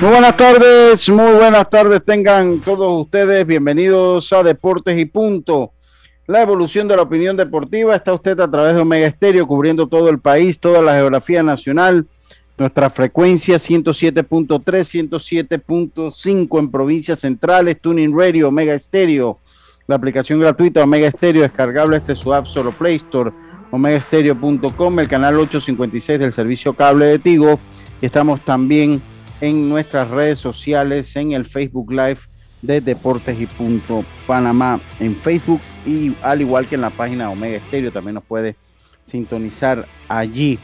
Muy buenas tardes, muy buenas tardes tengan todos ustedes. Bienvenidos a Deportes y Punto. La evolución de la opinión deportiva está usted a través de Omega Estéreo cubriendo todo el país, toda la geografía nacional. Nuestra frecuencia 107.3, 107.5 en provincias centrales, Tuning Radio, Omega Estéreo. La aplicación gratuita Omega Estéreo descargable este su App Store Play Store, omegaestereo.com, el canal 856 del servicio cable de Tigo. Estamos también en nuestras redes sociales, en el Facebook Live de Deportes y Punto Panamá en Facebook y al igual que en la página Omega Estéreo también nos puede sintonizar allí.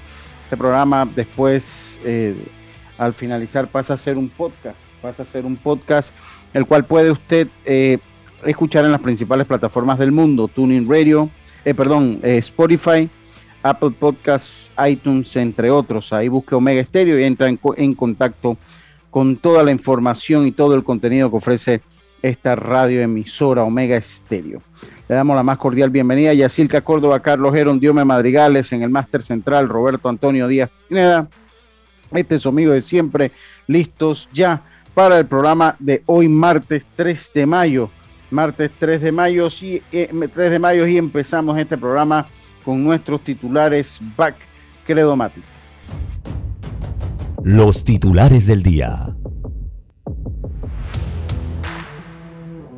Este programa después, eh, al finalizar, pasa a ser un podcast, pasa a ser un podcast el cual puede usted eh, escuchar en las principales plataformas del mundo, Tuning Radio, eh, perdón, Spotify, Apple Podcasts, iTunes, entre otros. Ahí busque Omega Estéreo y entra en, contacto con toda la información y todo el contenido que ofrece esta radio emisora Omega Estéreo. Le damos la más cordial bienvenida a Yacilca Córdoba, Carlos Geron, Diome Madrigales en el Máster Central, Roberto Antonio Díaz Pineda. Este es su amigo de siempre, listos ya para el programa de hoy, martes 3 de mayo. Martes 3 de mayo, sí, 3 eh, de mayo y empezamos este programa con nuestros titulares Back Credomatic. Los titulares del día.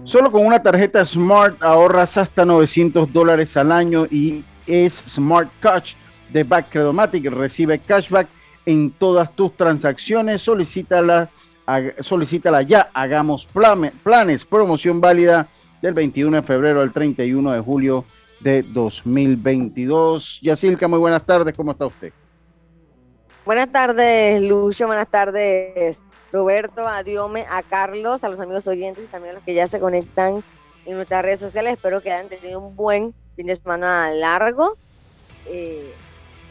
Solo con una tarjeta Smart ahorras hasta 900 dólares al año y es Smart Cash de Back Credomatic. Recibe cashback en todas tus transacciones. Solicítala, solicítala ya. Hagamos planes. Promoción válida del 21 de febrero al 31 de julio de 2022. Yacilca, muy buenas tardes, ¿cómo está usted? Buenas tardes, Lucio, buenas tardes, Roberto, a Diome, a Carlos, a los amigos oyentes y también a los que ya se conectan en nuestras redes sociales. Espero que hayan tenido un buen fin de semana largo eh,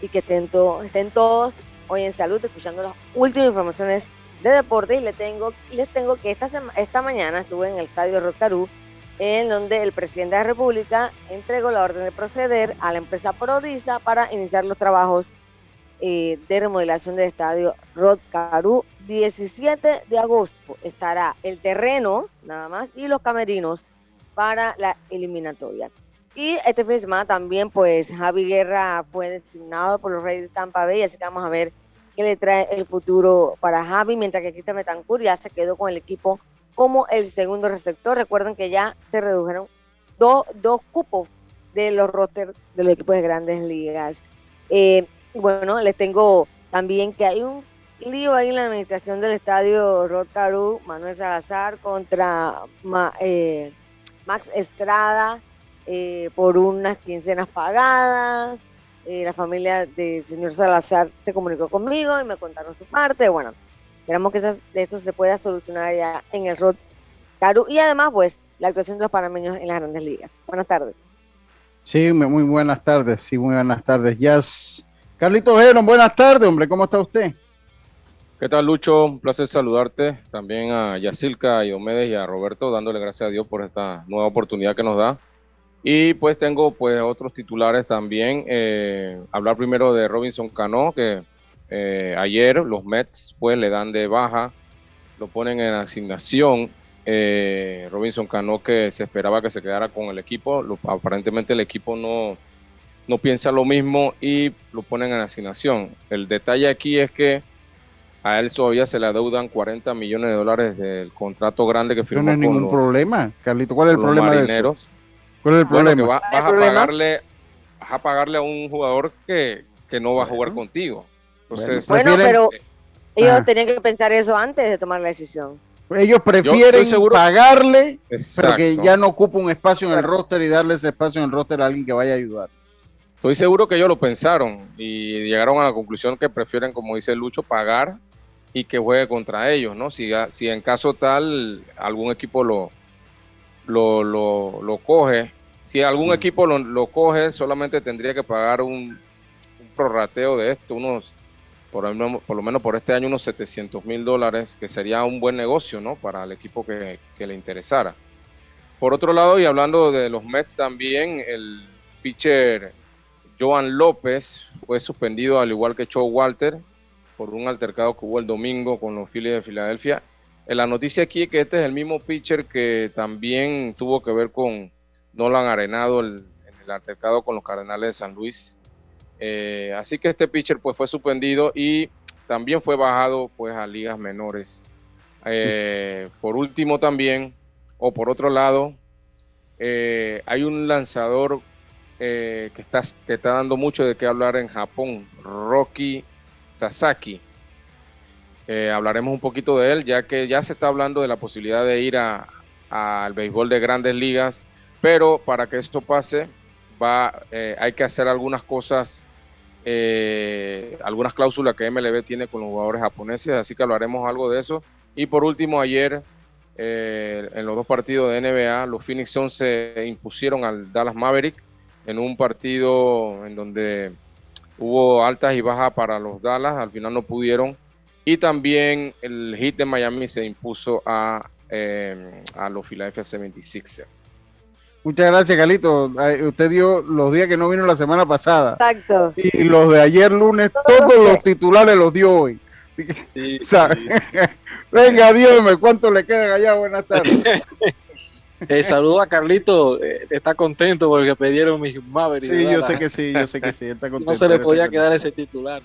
y que estén, estén todos hoy en salud, escuchando las últimas informaciones de deporte y les tengo, les tengo que esta, esta mañana estuve en el estadio Rotarú en donde el presidente de la República entregó la orden de proceder a la empresa Prodisa para iniciar los trabajos eh, de remodelación del estadio Rod Caru. 17 de agosto estará el terreno, nada más, y los camerinos para la eliminatoria. Y este fin de semana también, pues, Javi Guerra fue designado por los Reyes de Tampa Bay, así que vamos a ver qué le trae el futuro para Javi, mientras que Cristian Metancur ya se quedó con el equipo como el segundo receptor. Recuerden que ya se redujeron dos cupos de los rosters de los equipos de grandes ligas. Eh, bueno, les tengo también que hay un lío ahí en la administración del estadio Rod Manuel Salazar contra eh, Max Estrada eh, por unas quincenas pagadas. la familia del señor Salazar se comunicó conmigo y me contaron su parte. Bueno, Esperamos que esto se pueda solucionar ya en el Rod Caru y además, pues, la actuación de los panameños en las grandes ligas. Buenas tardes. Sí, muy buenas tardes, sí, muy buenas tardes. Jazz. Carlito Geron, buenas tardes, hombre, ¿cómo está usted? ¿Qué tal, Lucho? Un placer saludarte. También a Yacilca, y Omedes y a Roberto, dándole gracias a Dios por esta nueva oportunidad que nos da. Y pues tengo pues otros titulares también. Eh, hablar primero de Robinson Cano, que eh, ayer los Mets pues le dan de baja, lo ponen en asignación. Eh, Robinson Cano que se esperaba que se quedara con el equipo, aparentemente el equipo no, no piensa lo mismo y lo ponen en asignación. El detalle aquí es que a él todavía se le adeudan 40 millones de dólares del contrato grande que firmó. No hay ningún problema, Carlito. ¿Cuál es el problema de eso? ¿Cuál es el problema? vas, a pagarle, vas a pagarle a un jugador que, no va a jugar contigo. Entonces, bueno, pero ellos tenían que pensar eso antes de tomar la decisión. Ellos prefieren pagarle, pero que ya no ocupa un espacio en el roster y darle ese espacio en el roster a alguien que vaya a ayudar. Estoy seguro que ellos lo pensaron y llegaron a la conclusión que prefieren, como dice Lucho, pagar y que juegue contra ellos, ¿no? Si, si en caso tal algún equipo lo, lo, lo, coge, si algún equipo lo, coge, solamente tendría que pagar un, un prorrateo de esto, unos, por, por, lo menos por este año, unos 700 mil dólares, que sería un buen negocio, ¿no? Para el equipo que, le interesara. Por otro lado, y hablando de los Mets también, el pitcher Joan López fue suspendido al igual que Joe Walter por un altercado que hubo el domingo con los Phillies de Filadelfia. La noticia aquí es que este es el mismo pitcher que también tuvo que ver con Nolan Arenado en el altercado con los Cardenales de San Luis. Eh, así que este pitcher pues fue suspendido y también fue bajado pues a ligas menores. Eh, por último también, o por otro lado, eh, hay un lanzador que, está, que está dando mucho de qué hablar en Japón, Rocky Sasaki. Hablaremos un poquito de él, ya que ya se está hablando de la posibilidad de ir al béisbol de grandes ligas, pero para que esto pase, va, eh, hay que hacer algunas cosas, eh, algunas cláusulas que MLB tiene con los jugadores japoneses, así que hablaremos algo de eso. Y por último, ayer en los dos partidos de NBA, los Phoenix Suns se impusieron al Dallas Maverick en un partido en donde hubo altas y bajas para los Dallas, al final no pudieron. Y también el hit de Miami se impuso a, eh, a los Philadelphia 76ers. Muchas gracias, Galito. Usted dio los días que no vino la semana pasada. Exacto. Y los de ayer lunes, todos los titulares los dio hoy. Venga, dígame, ¿cuánto le quedan allá? Buenas tardes. Eh, saludo a Carlito, eh, está contento porque pidieron mis Mavericks. Sí, yo sé que sí, yo sé que sí, está contento. No se le podía quedar ese titular.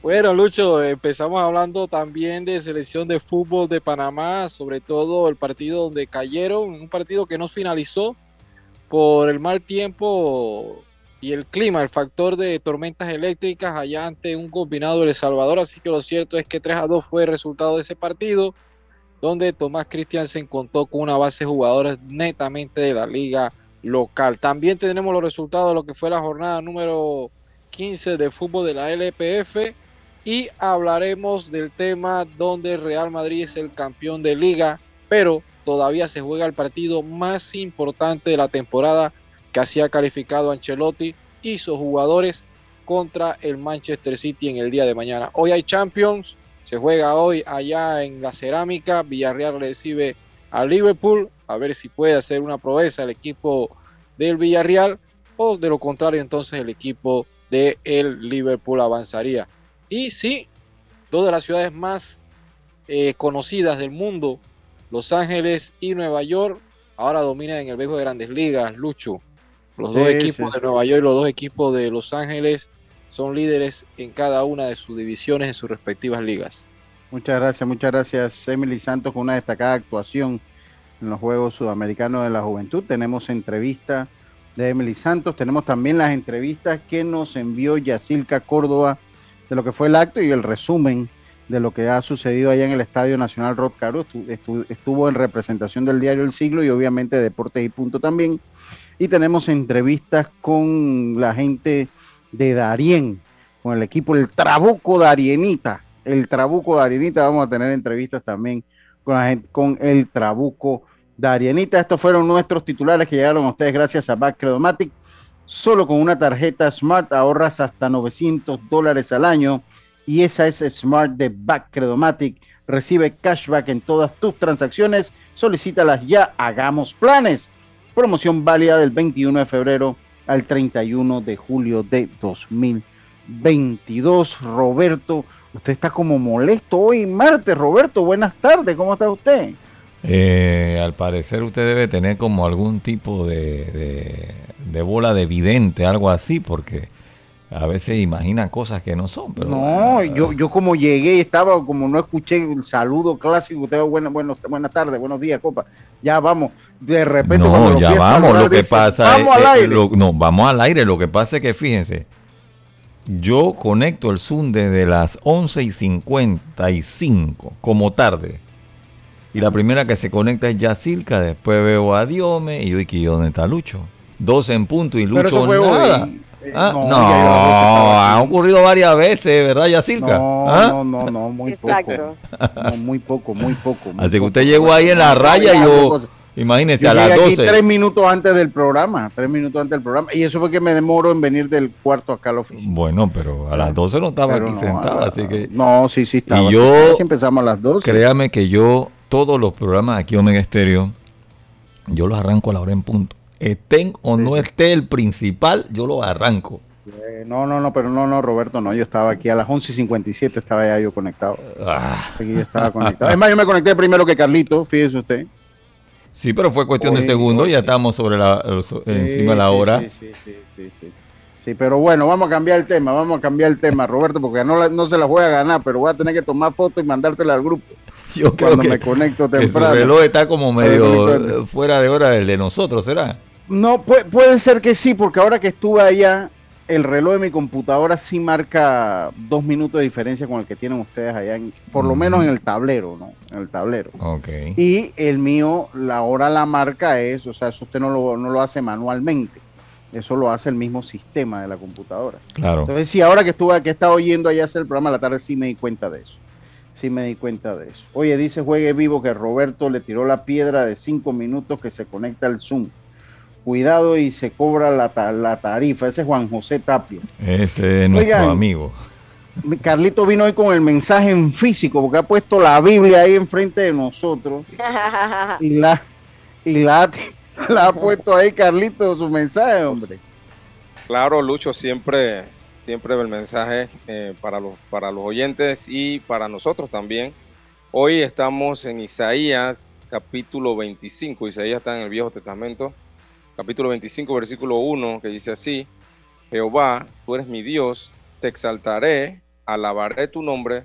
Bueno, Lucho, empezamos hablando también de selección de fútbol de Panamá, sobre todo el partido donde cayeron, un partido que no finalizó por el mal tiempo y el clima, el factor de tormentas eléctricas allá ante un combinado de El Salvador, así que lo cierto es que 3 a 2 fue el resultado de ese partido donde Tomás Christiansen contó con una base de jugadores netamente de la liga local. También tenemos los resultados de lo que fue la jornada número 15 de fútbol de la LPF y hablaremos del tema donde Real Madrid es el campeón de liga, pero todavía se juega el partido más importante de la temporada que hacía calificado Ancelotti y sus jugadores contra el Manchester City en el día de mañana. Hoy hay Champions, se juega hoy allá en la cerámica. Villarreal recibe a Liverpool. A ver si puede hacer una proeza el equipo del Villarreal. O de lo contrario, entonces el equipo de Liverpool avanzaría. Y sí, dos de las ciudades más eh, conocidas del mundo, Los Ángeles y Nueva York, ahora dominan en el béisbol de grandes ligas, Lucho. Los dos equipos de Nueva York y los dos equipos de Los Ángeles son líderes en cada una de sus divisiones en sus respectivas ligas. Muchas gracias, muchas gracias Emily Santos con una destacada actuación en los Juegos Sudamericanos de la Juventud. Tenemos entrevista de Emily Santos, tenemos también las entrevistas que nos envió Yacilca Córdoba de lo que fue el acto y el resumen de lo que ha sucedido allá en el Estadio Nacional Rod Caro. Estuvo en representación del diario El Siglo y obviamente Deportes y Punto también. Y tenemos entrevistas con la gente de Darien, con el equipo el Trabuco Darienita. El Trabuco Darienita, vamos a tener entrevistas también con, la gente, con el Trabuco Darienita. Estos fueron nuestros titulares que llegaron a ustedes gracias a Backcredomatic. Solo con una tarjeta Smart ahorras hasta 900 dólares al año y esa es Smart de Backcredomatic. Recibe cashback en todas tus transacciones. Solicítalas ya. Hagamos planes. Promoción válida del 21 de febrero al 31 de julio de 2022. Roberto, usted está como molesto hoy martes. Roberto, buenas tardes, ¿cómo está usted? Eh, al parecer usted debe tener como algún tipo de, de, de bola de vidente, algo así, porque a veces imagina cosas que no son. Pero, No, yo, yo como llegué y estaba, como no escuché el saludo clásico, usted, bueno, bueno, buenas tardes, buenos días, copa. Ya vamos, de repente No, ya vamos, lo que dice, pasa Vamos es, al eh, aire. lo- no, vamos al aire, lo que pasa es que fíjense, yo conecto el Zoom desde las 11 y 55, como tarde. Y la primera que se conecta es Yacirca, después veo a Diome y yo, ¿y dónde está Lucho? 12 en punto y Pero Lucho eso fue nada. hoy. Eh, Ah, no, no, estaba ha ocurrido varias veces, ¿verdad, Yacirca? No, ¿Ah? no, no, no, muy Exacto. poco. No, muy poco, muy poco. muy Así que poco. usted llegó ahí en la raya y yo, imagínese, Yo a las llegué aquí 12. tres minutos antes del programa, tres minutos antes del programa, y eso fue que me demoro en venir del cuarto acá a la oficina. Bueno, pero a las 12 no estaba Pero aquí no, sentado, así que... No, sí, sí estaba. Y yo- empezamos a las 12. Créame que yo, todos los programas aquí Omega Estéreo, yo los arranco a la hora en punto. Estén o Sí, no sí. esté el principal, yo los arranco. Eh, no, no, no, pero no, no, Roberto, no, yo estaba aquí a las 11 y 57, estaba ya yo conectado. Ah, Aquí yo estaba conectado. Es más, yo me conecté primero que Carlito, fíjese usted. sí, pero fue cuestión de segundos, ya estamos sobre la, so- encima de la hora. Sí, sí, sí, sí, pero bueno, vamos a cambiar el tema, vamos a cambiar el tema, Roberto, porque no, la- no se la voy a ganar, pero voy a tener que tomar fotos y mandársela al grupo Yo creo cuando que, me conecto temprano. reloj está como medio fuera de hora del de nosotros, ¿será? No, puede, puede ser que sí, porque ahora que estuve allá, el reloj de mi computadora sí marca dos minutos de diferencia con el que tienen ustedes allá, en- por lo menos en el tablero, ¿no? En el tablero. Ok. Y el mío, la hora la marca es, o sea, eso usted no lo, no lo hace manualmente, eso lo hace el mismo sistema de la computadora. Claro. Entonces, sí, ahora que estuve, que estaba oyendo allá hacer el programa a la tarde, sí me di cuenta de eso. Sí me di cuenta de eso. Oye, dice Juegue Vivo que Roberto le tiró la piedra de cinco minutos que se conecta al Zoom. Cuidado y se cobra la, ta- la tarifa. Ese es Juan José Tapia. Ese es nuestro Oigan. amigo. Mi- Carlito vino hoy con el mensaje en físico, porque ha puesto la Biblia ahí enfrente de nosotros y la, y la, la ha puesto ahí, Carlito, su mensaje, hombre. Claro, Lucho, siempre, siempre el mensaje eh, para, los, para los oyentes y para nosotros también. Hoy estamos en Isaías capítulo 25. Isaías está en el Viejo Testamento, capítulo 25, versículo 1, que dice así, Jehová, tú eres mi Dios, te exaltaré, alabaré tu nombre,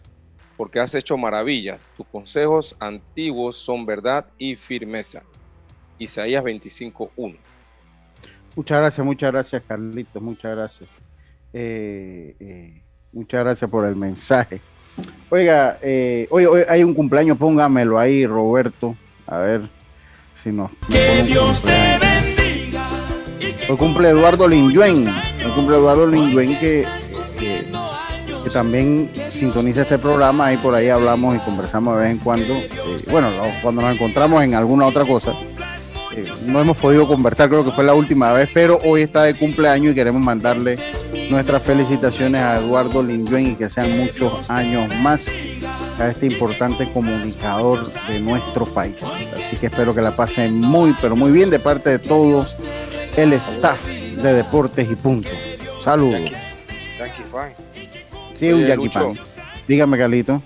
porque has hecho maravillas. Tus consejos antiguos son verdad y firmeza. Isaías 25, 1. Muchas gracias, muchas gracias, Carlitos, muchas gracias. Eh, eh, muchas gracias por el mensaje. Oiga, eh, hoy, hoy hay un cumpleaños, póngamelo ahí, Roberto. A ver si nos. Que Dios te bendiga. Hoy cumple Eduardo Linjuen. Hoy cumple Eduardo Linjuen que, que, que también sintoniza este programa. Ahí por ahí hablamos y conversamos de vez en cuando. Eh, bueno, no, cuando nos encontramos en alguna otra cosa. Eh, no hemos podido conversar, creo que fue la última vez, pero hoy está de cumpleaños y queremos mandarle nuestras felicitaciones a Eduardo Linjuen y que sean muchos años más a este importante comunicador de nuestro país. Así que espero que la pasen muy, pero muy bien de parte de todo el staff de Deportes y Punto. Saludos. Jackie Fans. Sí, un Jackie. Pan. Dígame, Carlito.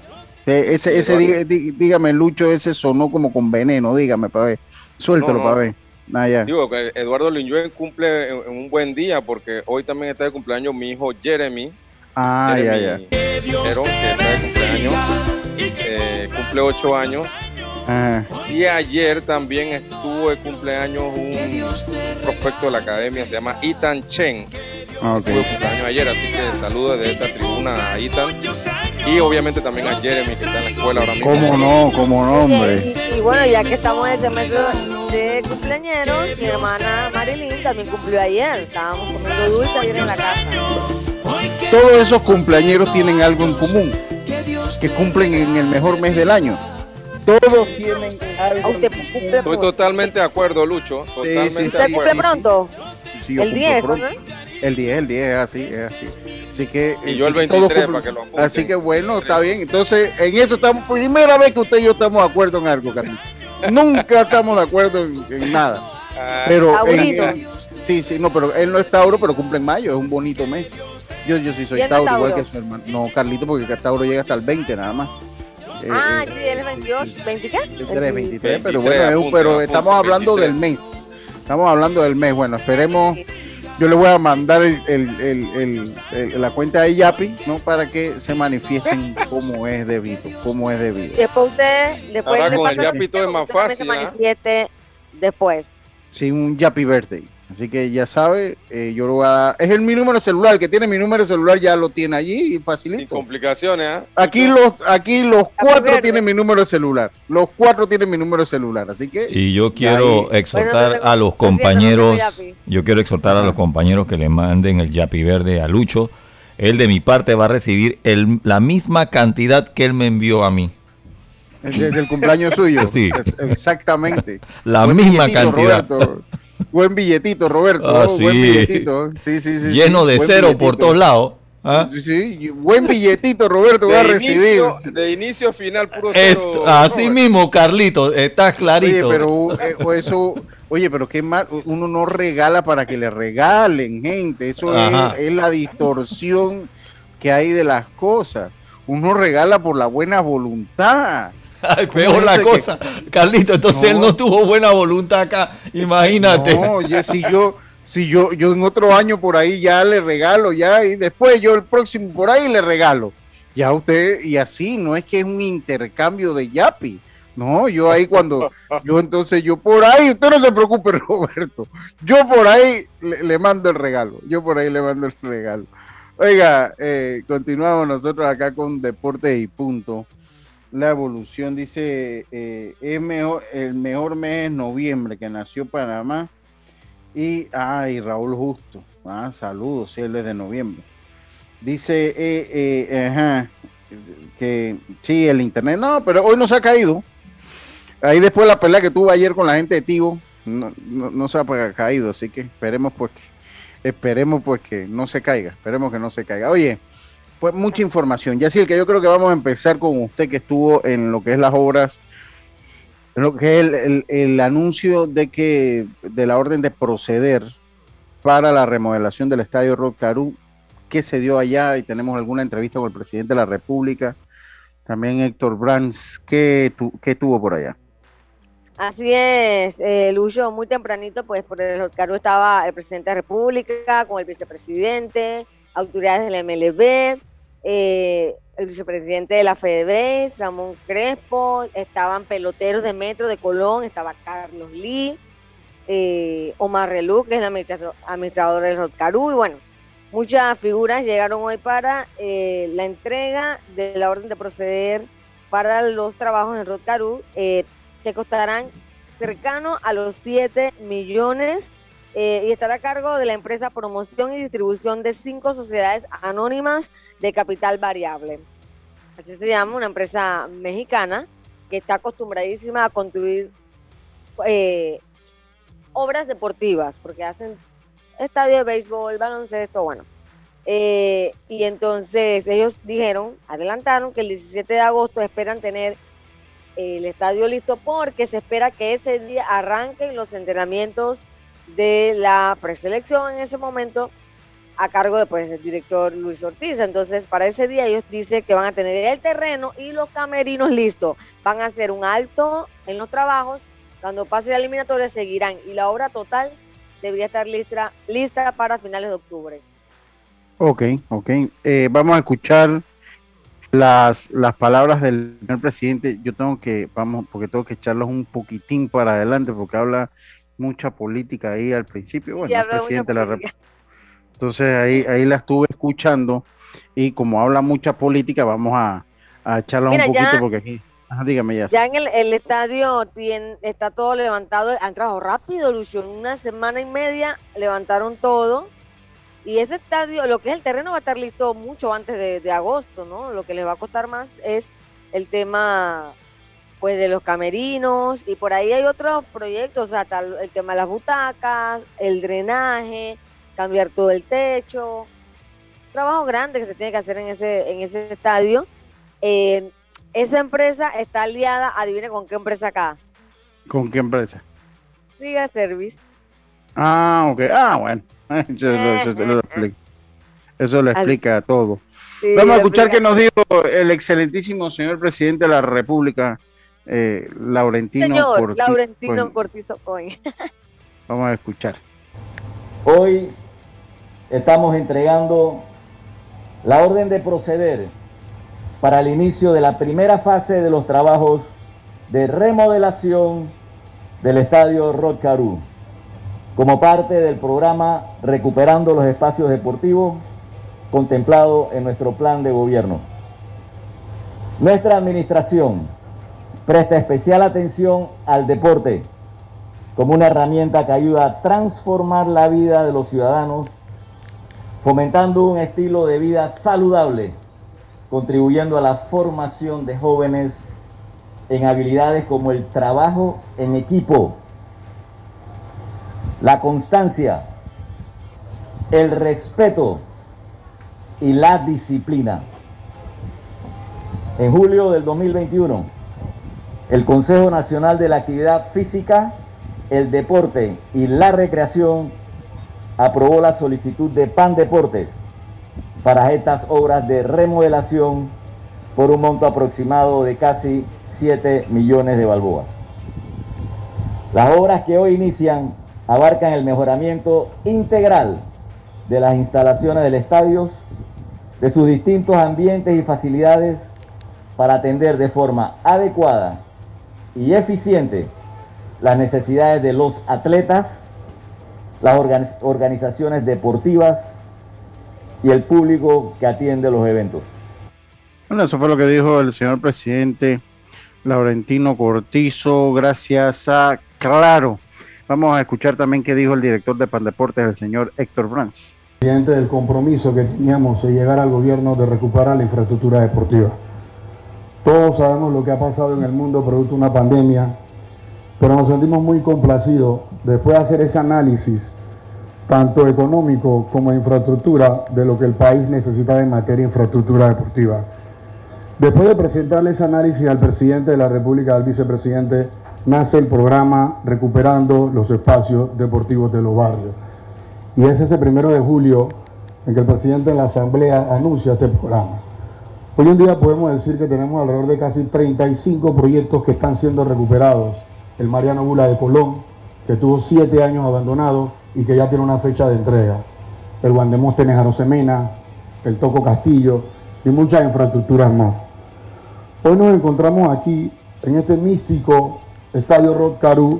Ese, ese, dígame, Lucho, ese sonó como con veneno, dígame, para ver. Suéltalo No, no. para ver. Ah. Digo que Eduardo Linjuen cumple en, en un buen día porque hoy también está de cumpleaños mi hijo Jeremy. Ah, ya, ya. Que está de cumpleaños. eh, cumple ocho años. Ajá. Y ayer también estuvo de cumpleaños un prospecto de la academia, se llama Ethan Chen. Ah, ok. Tuvo cumpleaños ayer, así que saludos de esta tribuna a Ethan. Y obviamente también a Jeremy, que está en la escuela ahora mismo. ¿Cómo no? ¿Cómo no, hombre? Y, y bueno, ya que estamos en ese mes de cumpleañeros, mi hermana Marilyn también cumplió ayer. Estábamos comiendo dulce ayer en la casa. Todos esos cumpleañeros tienen algo en común, que cumplen en el mejor mes del año. Todos tienen algo ¿A usted cumple Estoy totalmente de acuerdo, Lucho. Totalmente sí, ¿Usted cumple pronto? Sí, yo El cumplo 10, pronto. ¿no? El 10, el 10, es así, es así. Así que. Y eh, yo el sí, todos 23 cumplen- para que lo apunten. Así que bueno, está bien. Entonces, en eso estamos, primera vez que usted y yo estamos de acuerdo en algo, Carlos. Nunca estamos de acuerdo en, en nada. Ah, Pero en- en- sí, sí, no, pero él no es Tauro, pero cumple en mayo, es un bonito mes. Yo, yo sí soy ¿Quién es Tauro, igual Tauro? que su hermano. No, Carlito, porque Tauro llega hasta el 20 nada más. Eh, Ah, eh, sí, él es 22, 20 qué? 23, 23, pero 23, bueno, es un- apunte, pero apunte, estamos hablando 23. del mes. Estamos hablando del mes. Bueno, esperemos. Yo le voy a mandar el, el- el- el- el- la cuenta de Yapi, ¿no? Para que se manifiesten como es debido, como es debido. Después usted, después Ahora le con el la Yapi todo es más fácil, se ¿ah? manifieste después. Sí, un Yapi Birthday. Así que ya sabe, eh, yo lo voy a dar. Es el mi número de celular, el que tiene mi número de celular ya lo tiene allí y Sin facilito. complicaciones, ¿ah? Aquí los, aquí los cuatro tienen mi número de celular. Los cuatro tienen mi número de celular. Así que Y yo quiero ahí- exhortar Bueno, a los lo siento, no compañeros, yo quiero exhortar a los compañeros que le manden el Yapi Verde a Lucho. Él de mi parte va a recibir el- la misma cantidad que él me envió a mí. desde el cumpleaños suyo. Sí. Exactamente. La Buen misma cantidad. Roberto. Buen billetito, Roberto. Ah, Buen billetito. Sí, sí, sí. Lleno sí. de Buen cero por todos lados. ¿ah? Sí, sí. Buen billetito, Roberto, voy a De recibir. inicio, de inicio a final, puro Es cero, así Robert. mismo, Carlito, está Oye, clarito. pero eh, eso, oye, pero qué mal, uno no regala para que le regalen, gente. Eso es la distorsión que hay de las cosas. Uno regala por la buena voluntad. Ay, ¿Cómo peor la cosa. Carlito, entonces él No. no tuvo buena voluntad acá. Imagínate. No, oye, si yo, si yo, yo en otro año por ahí ya le regalo, ya, y después yo el próximo por ahí le regalo. Ya usted, y así, no es que es un intercambio de yapi. No, yo ahí cuando, yo entonces, yo por ahí, usted no se preocupe, Roberto. Yo por ahí le, le mando el regalo. Yo por ahí le mando el regalo. Oiga, eh, continuamos nosotros acá con Deportes y Punto. La evolución dice, eh, es el mejor mes es noviembre, que nació Panamá. Y, ay, Raúl Justo. Ah, saludos, si él es de noviembre. Dice, eh, eh, que sí, el internet, no, pero hoy no se ha caído. Ahí después de la pelea que tuvo ayer con la gente de Tigo, no, no, se ha caído, así que esperemos pues esperemos pues que no se caiga, esperemos que no se caiga. Oye, pues mucha información. Ya sí, el que yo creo que vamos a empezar con usted que estuvo en lo que es las obras, en lo que es el, el- anuncio de que de la orden de proceder para la remodelación del estadio Rocarú, que se dio allá y tenemos alguna entrevista con el presidente de la República, también Héctor Brands, ¿qué, tu- qué tuvo por allá? Así es, eh, Lucho, muy tempranito, pues por el cargo estaba el presidente de la República, con el vicepresidente, autoridades del MLB, eh, el vicepresidente de la FEDEBRES, Ramón Crespo, estaban peloteros de Metro de Colón, estaba Carlos Lee, eh, Omar Relú, que es el administrador, administrador del Rotcarú, y bueno, muchas figuras llegaron hoy para eh, la entrega de la orden de proceder para los trabajos en Rotcarú, que costarán cercano a los 7 millones eh, y estará a cargo de la empresa Promoción y Distribución de cinco sociedades anónimas de capital variable. Así se llama, una empresa mexicana que está acostumbradísima a construir eh, obras deportivas, porque hacen estadio de béisbol, baloncesto, bueno. Eh, y entonces ellos dijeron, adelantaron que el 17 de agosto esperan tener el estadio listo porque se espera que ese día arranquen los entrenamientos de la preselección en ese momento a cargo de, pues, del director Luis Ortiz. Entonces, para ese día ellos dicen que van a tener el terreno y los camerinos listos. Van a hacer un alto en los trabajos. Cuando pase la eliminatoria seguirán y la obra total debería estar lista, lista para finales de octubre. Ok, ok. Eh, vamos a escuchar las, las palabras del presidente. Yo tengo que, vamos, porque tengo que echarlos un poquitín para adelante, porque habla mucha política ahí al principio. Bueno, el presidente de la. República. Entonces ahí, ahí la estuve escuchando y como habla mucha política, vamos a, a echarla un poquito ya- porque aquí. Ajá, dígame ya. Ya en el, el estadio tiene, está todo levantado, han trabajado rápido, Lucio, en una semana y media levantaron todo. Y ese estadio, lo que es el terreno va a estar listo mucho antes de, de agosto, ¿no? Lo que les va a costar más es el tema pues de los camerinos y por ahí hay otros proyectos, o sea, tal- el tema de las butacas, el drenaje, cambiar todo el techo, trabajo grande que se tiene que hacer en ese, en ese estadio. Eh, esa empresa está aliada, adivine con qué empresa acá, ¿Con qué empresa? Riga Service. Ah, ok. Ah, bueno. Eso, eso- eso lo explica. Eso lo explica todo. Vamos a escuchar qué nos dijo el excelentísimo señor presidente de la República, eh, Laurentino Señor, Laurentino Cortizo. Vamos a escuchar. Hoy estamos entregando la orden de proceder para el inicio de la primera fase de los trabajos de remodelación del estadio Rock como parte del programa Recuperando los Espacios Deportivos contemplado en nuestro plan de gobierno. Nuestra administración presta especial atención al deporte como una herramienta que ayuda a transformar la vida de los ciudadanos, fomentando un estilo de vida saludable, contribuyendo a la formación de jóvenes en habilidades como el trabajo en equipo, la constancia, el respeto y la disciplina. En julio del 2021, el Consejo Nacional de la Actividad Física, el Deporte y la Recreación aprobó la solicitud de PAN Deportes para estas obras de remodelación por un monto aproximado de casi 7 millones de balboas. Las obras que hoy inician abarcan el mejoramiento integral de las instalaciones del estadio, de sus distintos ambientes y facilidades para atender de forma adecuada y eficiente las necesidades de los atletas, las organizaciones deportivas y el público que atiende los eventos. Bueno, eso fue lo que dijo el señor presidente Laurentino Cortizo, gracias a Claro. Vamos a escuchar también qué dijo el director de Pandeportes, el señor Héctor Brands. Presidente del compromiso que teníamos de llegar al gobierno de recuperar la infraestructura deportiva. Todos sabemos lo que ha pasado en el mundo producto de una pandemia, pero nos sentimos muy complacidos después de hacer ese análisis, tanto económico como de infraestructura, de lo que el país necesita en materia de infraestructura deportiva. Después de presentarle ese análisis al presidente de la República, al vicepresidente, nace el programa Recuperando los Espacios Deportivos de los Barrios. Y es ese primero de julio en que el presidente de la Asamblea anuncia este programa. Hoy en día podemos decir que tenemos alrededor de casi 35 proyectos que están siendo recuperados. El Mariano Bula de Colón, que tuvo siete años abandonado y que ya tiene una fecha de entrega. El Guandemóstenes Arosemena, el Toco Castillo y muchas infraestructuras más. Hoy nos encontramos aquí en este místico Estadio Rock Caru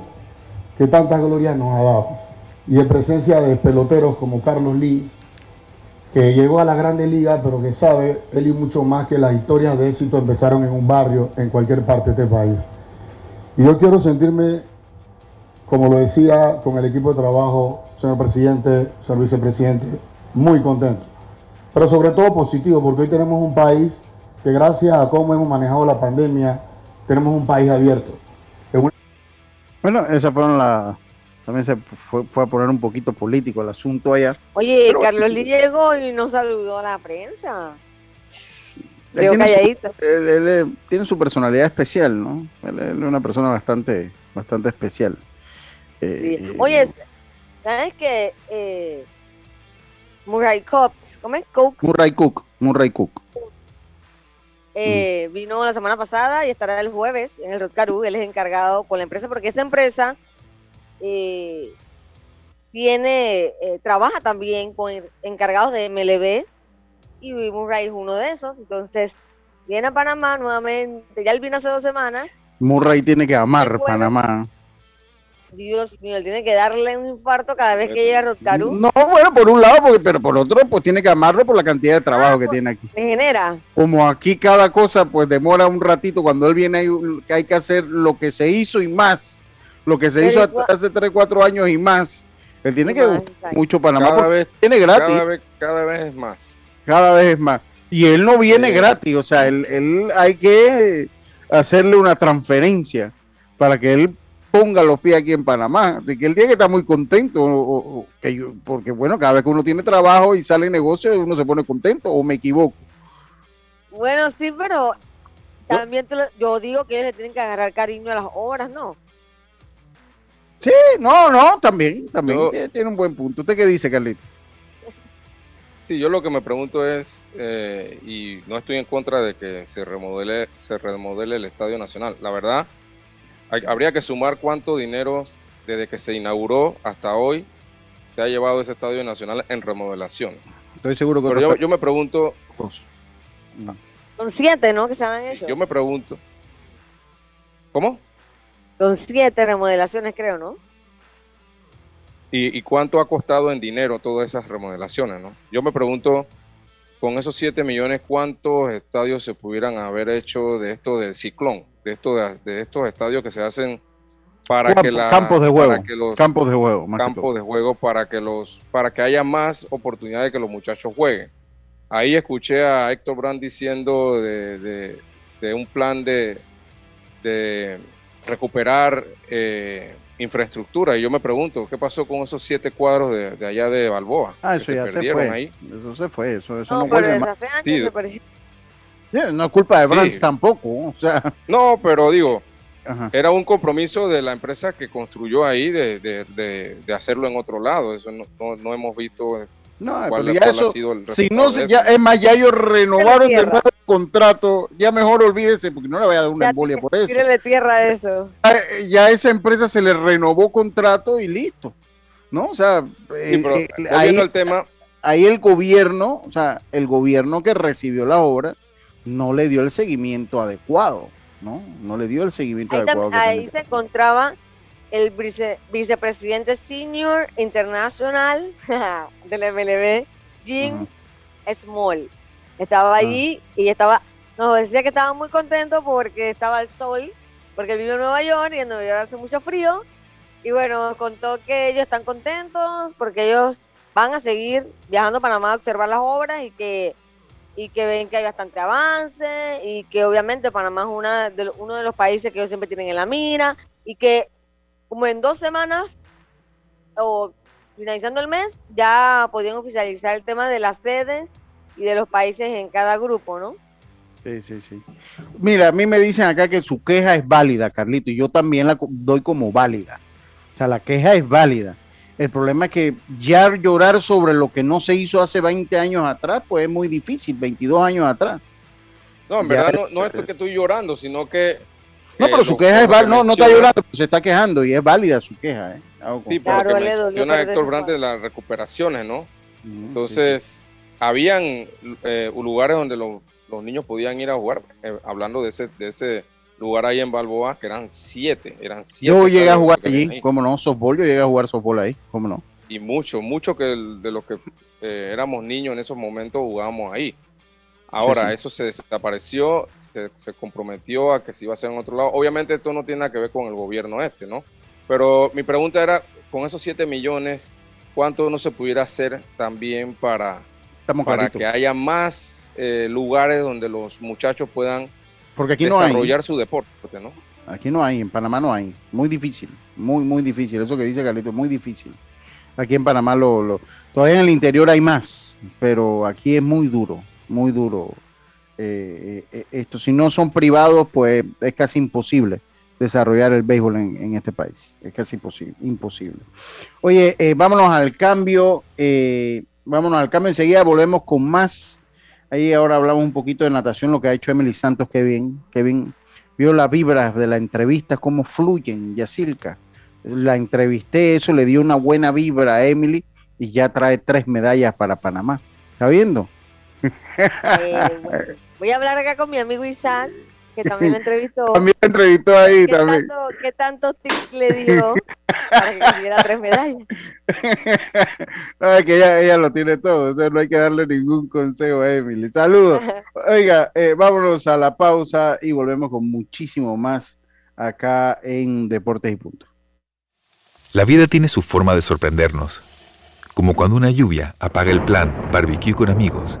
que tantas glorias nos ha dado. Y en presencia de peloteros como Carlos Lee, que llegó a la Grande Liga, pero que sabe, él y mucho más, que las historias de éxito empezaron en un barrio, en cualquier parte de este país. Y yo quiero sentirme, como lo decía con el equipo de trabajo, señor presidente, señor vicepresidente, muy contento. Pero sobre todo positivo, porque hoy tenemos un país que gracias a cómo hemos manejado la pandemia, tenemos un país abierto. Bueno, esa fueron las también se fue, a poner un poquito político el asunto allá. Oye, Carlos Lee llegó y no saludó a la prensa. Él tiene, su, él, tiene, su, personalidad especial, ¿no? Él, es una persona bastante, bastante especial. Eh, Oye, ¿sabes qué? Eh, Murray Cook, ¿cómo es? Cook. Murray Cook, Murray Cook. Eh, vino la semana pasada y estará el jueves en el Rotcaru. Él es encargado con la empresa porque esa empresa eh, tiene, eh, trabaja también con encargados de MLB y Murray es uno de esos. Entonces, viene a Panamá nuevamente. Ya él vino hace dos semanas. Murray tiene que amar Panamá. Dios mío, él tiene que darle un infarto cada vez que llega a Rotcaru. No, bueno, por un lado, porque, pero por otro, pues tiene que amarlo por la cantidad de trabajo ah, que pues, tiene aquí. Me genera. Como aquí cada cosa, pues demora un ratito. Cuando él viene, hay, hay que hacer lo que se hizo y más lo que se hizo hace 3, 4 años y más. Él tiene que mucho Panamá cada vez, tiene gratis. Cada vez, es más. Cada vez es más. Y él no viene gratis, o sea, él, él, hay que hacerle una transferencia para que él ponga los pies aquí en Panamá. Así que él tiene que estar muy contento, porque bueno, cada vez que uno tiene trabajo y sale negocio, uno se pone contento, o me equivoco. Bueno, sí, pero también yo digo que le tienen que agarrar cariño a las obras, ¿no? Sí, no, no, también, también tiene un buen punto. ¿Usted qué dice, Carlito? Sí, yo lo que me pregunto es, eh, y no estoy en contra de que se remodele, se remodele el Estadio Nacional. La verdad, habría que sumar cuánto dinero desde que se inauguró hasta hoy se ha llevado ese Estadio Nacional en remodelación. Estoy seguro que... Pero yo, me pregunto... Son siete, ¿no? Que se han hecho. Yo me pregunto... ¿Cómo? Son siete remodelaciones, creo, ¿no? ¿Y, cuánto ha costado en dinero todas esas remodelaciones? ¿no? Yo me pregunto, con esos 7 millones, ¿cuántos estadios se pudieran haber hecho de esto del ciclón? De, esto de, estos estadios que se hacen para que la campos de juego los, campos de juego campos de juego para que los para que haya más oportunidades de que los muchachos jueguen ahí escuché a Héctor Brand diciendo de, un plan de, de recuperar eh, infraestructura. Y yo me pregunto, ¿qué pasó con esos siete cuadros de, allá de Balboa? Ah, eso ya se, fue. Ahí? Eso se fue, eso, eso no, vuelve más. no es culpa de Brands tampoco, o sea. No, pero digo, era un compromiso de la empresa que construyó ahí de, de, de, hacerlo en otro lado. Eso no, no, hemos visto no, pero ya eso, si no, ya, es más, ya ellos renovaron de nuevo el contrato, ya mejor olvídese, porque no le voy a dar una embolia por eso. tierra eso. Ya, a esa empresa se le renovó contrato y listo, ¿no? O sea, eh, eh, ahí, el tema. ahí el gobierno, o sea, el gobierno que recibió la obra, no le dio el seguimiento adecuado, ¿no? No le dio el seguimiento adecuado. ahí se encontraba el vicepresidente senior internacional del MLB, Jim Small. Estaba allí y estaba, nos decía que estaba muy contento porque estaba el sol, porque él vive en Nueva York y en Nueva York hace mucho frío. Y bueno, contó que ellos están contentos porque ellos van a seguir viajando a Panamá a observar las obras y que y que ven que hay bastante avance y que obviamente Panamá es una de, uno de los países que ellos siempre tienen en la mira y que como en dos semanas o finalizando el mes, ya podían oficializar el tema de las sedes y de los países en cada grupo, ¿no? Sí, sí, sí. Mira, a mí me dicen acá que su queja es válida, Carlito, y yo también la doy como válida. O sea, la queja es válida. El problema es que ya llorar sobre lo que no se hizo hace 20 años atrás, pues es muy difícil, 22 años atrás. No, en verdad no, no es que estoy llorando, sino que no, pero su queja es válida. No, no está llorando, se está quejando y es válida su queja. ¿eh? Sí, claro, menciona Héctor Brandt de las recuperaciones, ¿no? Entonces, habían eh, lugares donde los, niños podían ir a jugar, eh, hablando de ese, de ese lugar ahí en Balboa, que eran siete, eran siete. Yo llegué a jugar allí, cómo no, softball, yo llegué a jugar softball ahí, cómo no. Y mucho, mucho que de los que eh, éramos niños en esos momentos jugábamos ahí. Ahora, eso se desapareció, se, comprometió a que se iba a hacer en otro lado. Obviamente esto no tiene nada que ver con el gobierno este, ¿no? Pero mi pregunta era, con esos 7 millones, ¿cuánto no se pudiera hacer también para, para que haya más eh, lugares donde los muchachos puedan Porque aquí desarrollar su deporte, ¿no? Aquí no hay, en Panamá no hay. Muy difícil, muy, muy difícil. Eso que dice Carlito, muy difícil. Aquí en Panamá lo, lo, todavía en el interior hay más, pero aquí es muy duro, muy duro eh, eh, esto. Si no son privados, pues es casi imposible desarrollar el béisbol en, este país. Es casi imposible. imposible. Oye, eh, vámonos al cambio. vámonos al cambio. Enseguida volvemos con más. Ahí ahora hablamos un poquito de natación, lo que ha hecho Emily Santos. Kevin, Kevin vio las vibras de la entrevista, cómo fluyen, Yacilca. La entrevisté, eso le dio una buena vibra a Emily y ya trae tres medallas para Panamá. ¿Está viendo? Eh, voy a hablar acá con mi amigo Isaac, que también la entrevistó. También la entrevistó ahí ¿Qué también. Tanto, ¿Qué tantos tips le dio para que consiguiera tres medallas? no, que ella, ella, lo tiene todo, o sea, no hay que darle ningún consejo a Emily. Saludos. Oiga, eh, vámonos a la pausa y volvemos con muchísimo más acá en Deportes y Punto. La vida tiene su forma de sorprendernos, como cuando una lluvia apaga el plan barbecue con amigos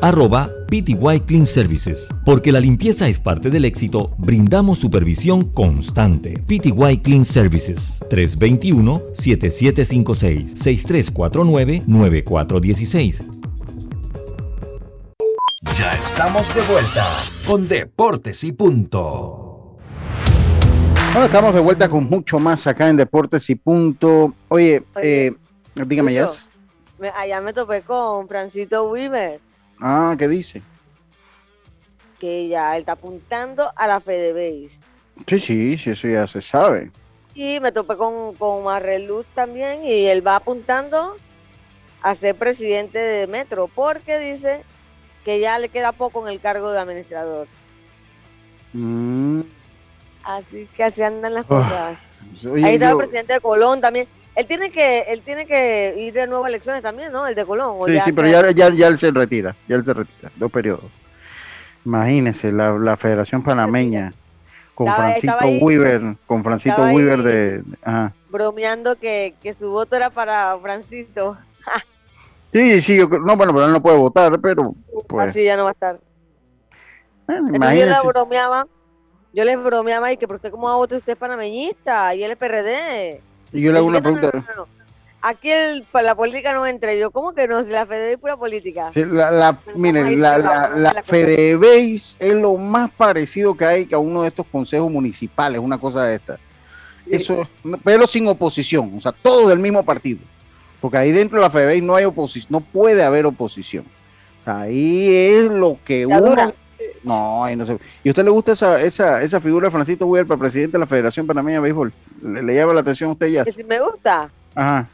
arroba PTY Clean Services. Porque la limpieza es parte del éxito, brindamos supervisión constante. PTY Clean Services 321-7756-6349-9416. Ya estamos de vuelta con Deportes y Punto. Bueno, estamos de vuelta con mucho más acá en Deportes y Punto. Oye, eh, dígame, ya. Allá me topé con Francito Weaver. Ah, ¿qué dice? Que ya él está apuntando a la FedeBase. Sí, sí, sí, eso ya se sabe. Y me topé con, con Marreluz también y él va apuntando a ser presidente de Metro porque dice que ya le queda poco en el cargo de administrador. Mm. Así que así andan las cosas. Ahí está el presidente de Colón también. Él tiene que él tiene que ir de nuevo a elecciones también, ¿no? El de Colón. Sí, sí, pero ya, ya, ya, él se retira, ya él se retira, dos periodos. Imagínese la, la Federación Panameña con Francisco Weaver, con Francisco Weaver de, ajá. bromeando que, que, su voto era para Francisco. sí, sí, yo, no, bueno, pero él no puede votar, pero pues. Así ya no va a estar. Bueno, Entonces yo le bromeaba, yo les bromeaba y que, pero usted cómo va a votar, usted es panameñista y él es PRD. Y yo le hago una pregunta. No, no, Aquí el, la política no entra. Yo, ¿cómo que no? Si la FEDE es pura política. Sí, la, la, miren, la, la, la es lo más parecido que hay a uno de estos consejos municipales, una cosa de esta. Eso, pero sin oposición, o sea, todo del mismo partido. Porque ahí dentro de la FedeBase no hay oposición, no puede haber oposición. Ahí es lo que uno. No, ahí no sé. ¿Y a usted le gusta esa, esa, esa figura de Francisco para presidente de la Federación Panameña de Béisbol? ¿Le, le llama la atención a usted ya? Que si me gusta. Ajá.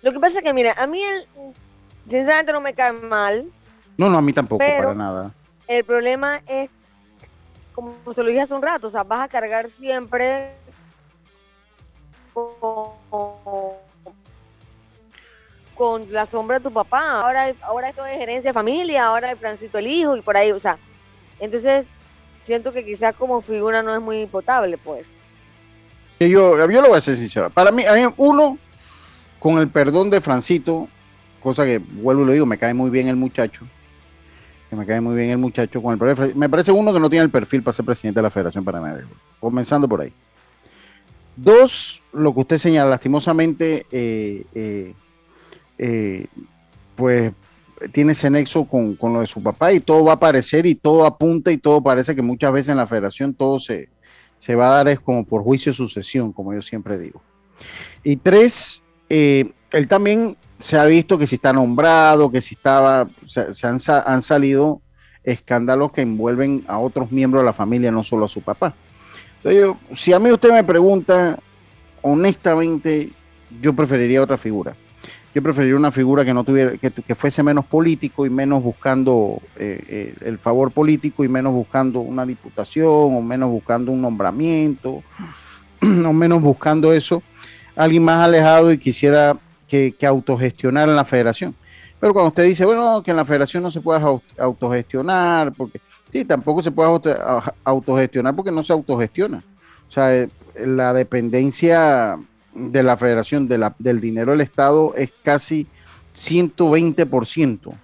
Lo que pasa es que, mira, a mí él, sinceramente no me cae mal. No, no, a mí tampoco, Pero- para nada. El problema es, como se lo dije hace un rato, o sea, vas a cargar siempre con, con la sombra de tu papá. Ahora, ahora esto es gerencia de familia, ahora es Francito el hijo y por ahí, o sea. Entonces, siento que quizás como figura no es muy potable, pues. Yo, yo lo voy a ser sincero. Para mí, uno, con el perdón de Francito, cosa que vuelvo y lo digo, me cae muy bien el muchacho. Que me cae muy bien el muchacho con el de Fran- Me parece uno que no tiene el perfil para ser presidente de la Federación Panameña de. Comenzando por ahí. Dos, lo que usted señala, lastimosamente, eh, eh, eh, pues tiene ese nexo con, con lo de su papá y todo va a aparecer y todo apunta y todo parece que muchas veces en la federación todo se, se va a dar es como por juicio de sucesión, como yo siempre digo. Y tres, eh, él también se ha visto que si está nombrado, que si estaba, se, han, han salido escándalos que envuelven a otros miembros de la familia, no solo a su papá. Entonces, yo- si a mí usted me pregunta, honestamente, yo preferiría otra figura. Yo preferiría una figura que no tuviera, que, que fuese menos político y menos buscando eh, eh, el favor político y menos buscando una diputación o menos buscando un nombramiento o menos buscando eso. Alguien más alejado y quisiera que, que autogestionar en la federación. Pero cuando usted dice, bueno, que en la federación no se puede au- autogestionar, porque sí, tampoco se puede autogestionar porque no se autogestiona. O sea, eh, la dependencia de la federación de la, del dinero del Estado es casi 120%,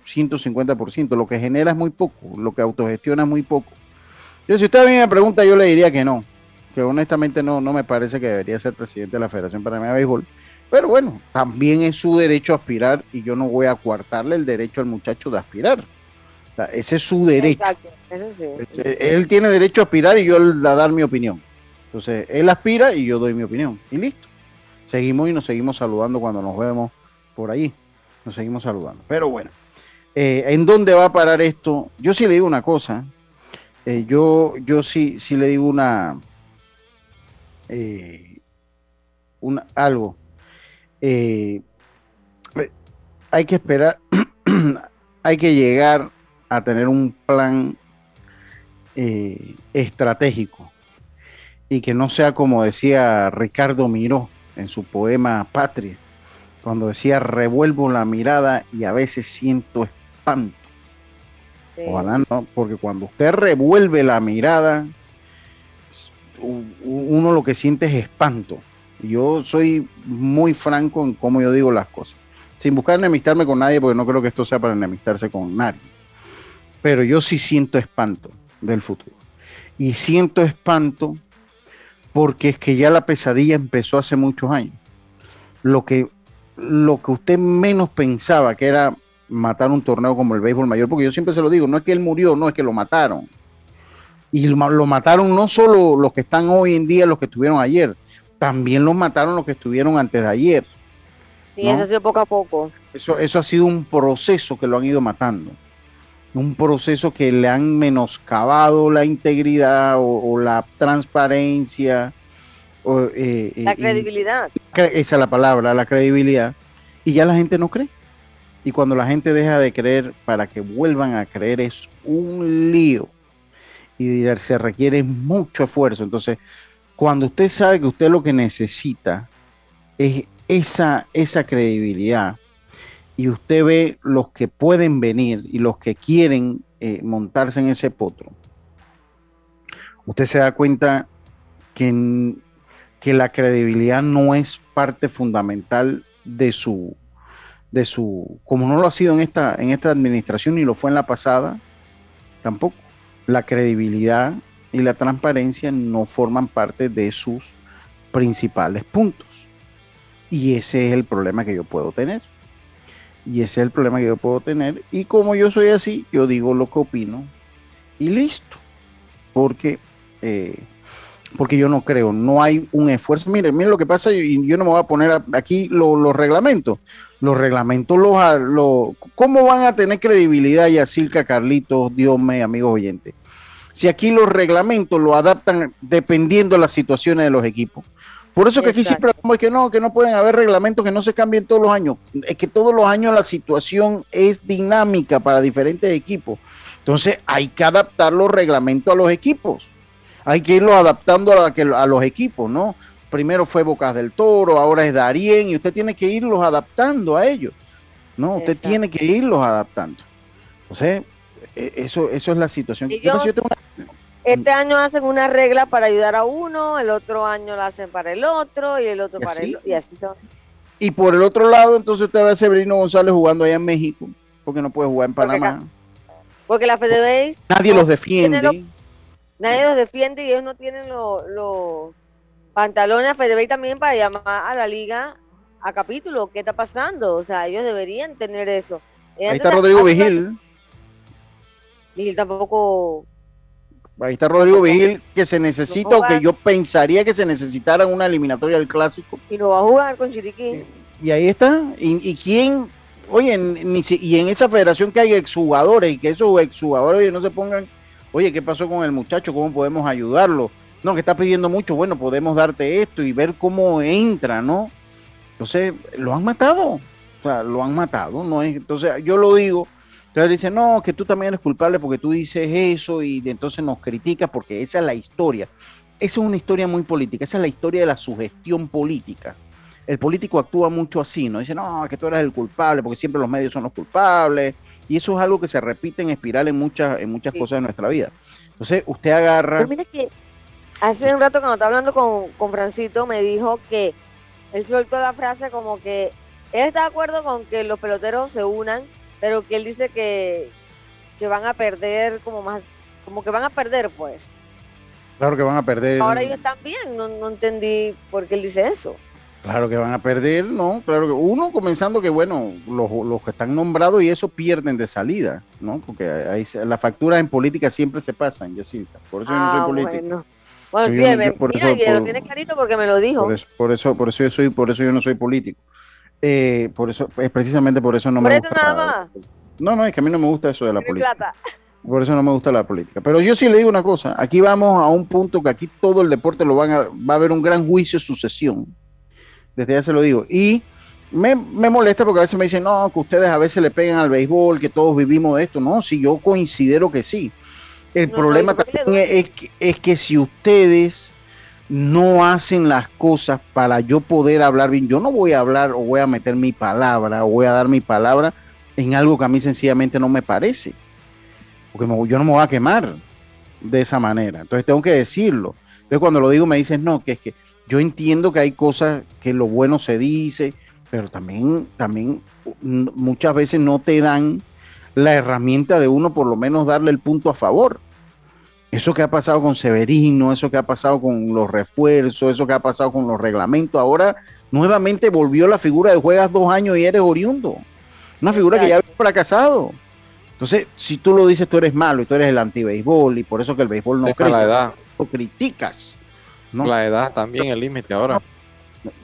150%. Lo que genera es muy poco, lo que autogestiona es muy poco. Yo, si usted a mí me pregunta, yo le diría que no, que honestamente no, no me parece que debería ser presidente de la Federación Panameña de Béisbol. Pero bueno, también es su derecho a aspirar y yo no voy a coartarle el derecho al muchacho de aspirar. O sea, ese es su derecho. Exacto, eso sí. Él tiene derecho a aspirar y yo a dar mi opinión. Entonces, él aspira y yo doy mi opinión. Y listo. Seguimos y nos seguimos saludando cuando nos vemos por ahí. Nos seguimos saludando. Pero bueno, eh, ¿en dónde va a parar esto? Yo sí le digo una cosa. eh, yo, yo sí, sí le digo una, eh, una algo. Eh, hay que esperar, hay que llegar a tener un plan estratégico y que no sea como decía Ricardo Miró en su poema Patria, cuando decía revuelvo la mirada y a veces siento espanto. Sí. Ojalá no, porque cuando usted revuelve la mirada, uno lo que siente es espanto. Yo soy muy franco en cómo yo digo las cosas, sin buscar enemistarme con nadie, porque no creo que esto sea para enemistarse con nadie. Pero yo sí siento espanto del futuro. Y siento espanto porque es que ya la pesadilla empezó hace muchos años. Lo que, lo que usted menos pensaba que era matar un torneo como el béisbol mayor, porque yo siempre se lo digo, no es que él murió, no es que lo mataron. Y lo, ma- lo mataron no solo los que están hoy en día, los que estuvieron ayer, también los mataron los que estuvieron antes de ayer. Sí, ¿no? eso ha sido poco a poco. Eso, eso ha sido un proceso que lo han ido matando. Un proceso que le han menoscabado la integridad o, o la transparencia. o, eh, eh, La y- credibilidad. cre- esa es la palabra, la credibilidad. Y ya la gente no cree. Y cuando la gente deja de creer, para que vuelvan a creer es un lío. Y se requiere mucho esfuerzo. Entonces, cuando usted sabe que usted lo que necesita es esa, esa credibilidad, y usted ve los que pueden venir y los que quieren eh, montarse en ese potro, usted se da cuenta que, que la credibilidad no es parte fundamental de su, de su, como no lo ha sido en esta, en esta administración ni lo fue en la pasada, tampoco. La credibilidad y la transparencia no forman parte de sus principales puntos. Y ese es el problema que yo puedo tener. Y ese es el problema que yo puedo tener. Y como yo soy así, yo digo lo que opino y listo. Porque, eh, porque yo no creo, no hay un esfuerzo. Miren, miren lo que pasa, y yo no me voy a poner aquí lo- los reglamentos. Los reglamentos, los, a- lo- ¿cómo van a tener credibilidad Yacirca, Carlitos, Diosme, amigos oyentes? Si aquí los reglamentos lo adaptan dependiendo de las situaciones de los equipos. Por eso que aquí siempre hablamos que no, que no pueden haber reglamentos que no se cambien todos los años. Es que todos los años la situación es dinámica para diferentes equipos. Entonces hay que adaptar los reglamentos a los equipos. Hay que irlos adaptando a, la que- a los equipos, ¿no? Primero fue Bocas del Toro, ahora es Darien, y usted tiene que irlos adaptando a ellos. No, usted Exacto. tiene que irlos adaptando. Entonces, e- eso, eso es la situación. Yo- Yo tengo una- Este año hacen una regla para ayudar a uno, el otro año la hacen para el otro y el otro Y para así. el otro. Y así son. Y por el otro lado, entonces usted ve a Severino González jugando allá en México, porque no puede jugar en Porque Panamá. Porque la FedeBase Nadie no los defiende. lo- nadie los defiende y ellos no tienen los los pantalones a FedeBase también para llamar a la liga a capítulo. ¿Qué está pasando? O sea, ellos deberían tener eso. Ahí está Rodrigo Vigil. Vigil tampoco. Ahí está Rodrigo Vigil, que se necesita o que yo pensaría que se necesitara una eliminatoria del clásico. Y no va a jugar con Chiriquí. Y ahí está. ¿Y, y quién? Oye, ni si- y en esa federación que hay exjugadores y que esos exjugadores oye, no se pongan, oye, ¿qué pasó con el muchacho? ¿Cómo podemos ayudarlo? No, que está pidiendo mucho, bueno, podemos darte esto y ver cómo entra, ¿no? Entonces, lo han matado. O sea, lo han matado, ¿no? es Entonces, yo lo digo. Entonces dice, no, que tú también eres culpable porque tú dices eso y entonces nos criticas porque esa es la historia. Esa es una historia muy política, esa es la historia de la sugestión política el político actúa mucho así, ¿no? Dice, no, que tú eres el culpable, porque siempre los medios son los culpables. Y eso es algo que se repite en espiral en muchas, en muchas Sí. cosas de nuestra vida. Entonces, usted agarra. Pues mira que hace un rato cuando estaba hablando con, con Francito me dijo que él soltó la frase como que él está de acuerdo con que los peloteros se unan, pero que él dice que, que van a perder como más, como que van a perder pues. Claro que van a perder. Ahora ellos están bien, no, no entendí por qué él dice eso. Claro que van a perder, ¿no? Claro que uno comenzando que, bueno, los, los que están nombrados y eso pierden de salida, ¿no? Porque se- las facturas en política siempre se pasan, Yacirca. Por eso yo no Ah, soy político. bueno. Bueno, sí, me- por mira, eso- y lo tiene clarito porque me lo dijo. Por eso, por eso, por eso yo soy, por eso yo no soy político. Eh, por eso, es precisamente por eso no Por me eso gusta. nada más. No, no, es que a mí no me gusta eso de la política. plata. Por eso no me gusta la política. Pero yo sí le digo una cosa, aquí vamos a un punto que aquí todo el deporte lo van a, va a haber un gran juicio sucesión. Desde ya se lo digo. Y me, me molesta porque a veces me dicen, no, que ustedes a veces le pegan al béisbol, que todos vivimos de esto. No, si yo considero que sí. El No, problema no, ¿y por qué le también es, es que, es que si ustedes no hacen las cosas para yo poder hablar bien, yo no voy a hablar o voy a meter mi palabra o voy a dar mi palabra en algo que a mí sencillamente no me parece porque yo no me voy a quemar de esa manera. Entonces tengo que decirlo. Entonces cuando lo digo me dicen, no, que es que yo entiendo que hay cosas que lo bueno se dice, pero también, también mm, muchas veces no te dan la herramienta de uno por lo menos darle el punto a favor. Eso que ha pasado con Severino, eso que ha pasado con los refuerzos, eso que ha pasado con los reglamentos, ahora nuevamente volvió la figura de juegas dos años y eres oriundo. Una figura que ya había fracasado. Entonces, si tú lo dices, tú eres malo y tú eres el anti-béisbol y por eso que el béisbol no crece, la edad. lo criticas. ¿no? La edad también, el límite ahora.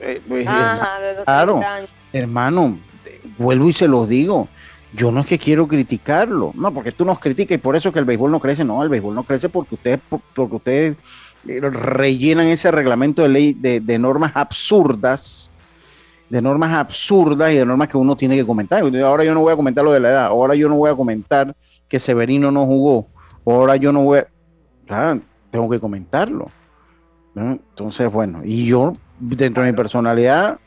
Eh, pues, Ajá, de los claro. 30 años. hermano, eh, vuelvo y se los digo. Yo no es que quiero criticarlo, no, porque tú nos criticas y por eso que el béisbol no crece, no, el béisbol no crece porque ustedes, porque ustedes eh, rellenan ese reglamento de ley de, normas absurdas, de normas absurdas y de normas que uno tiene que comentar. Ahora yo no voy a comentar lo de la edad, ahora yo no voy a comentar que Severino no jugó, ahora yo no voy a, claro, tengo que comentarlo. Entonces, bueno, y yo, dentro de mi personalidad,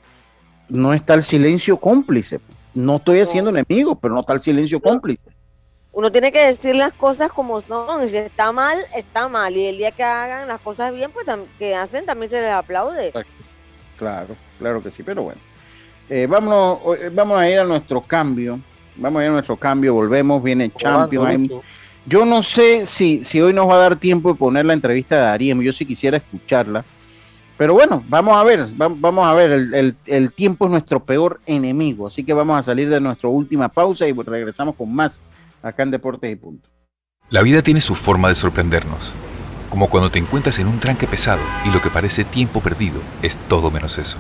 no está el silencio cómplice. No estoy haciendo enemigos, pero no está el silencio cómplice. Uno tiene que decir las cosas como son. Y si está mal, está mal. Y el día que hagan las cosas bien, pues que hacen, también se les aplaude. Claro, claro que sí, pero bueno. Eh, vámonos, eh, vamos a ir a nuestro cambio. Vamos a ir a nuestro cambio, volvemos, viene Champions. Yo no sé si, si hoy nos va a dar tiempo de poner la entrevista de Dariem, yo sí quisiera escucharla. Pero bueno, vamos a ver, va- vamos a ver, el, el- el tiempo es nuestro peor enemigo, así que vamos a salir de nuestra última pausa y regresamos con más acá en Deportes y Punto. La vida tiene su forma de sorprendernos, como cuando te encuentras en un tranque pesado y lo que parece tiempo perdido es todo menos eso.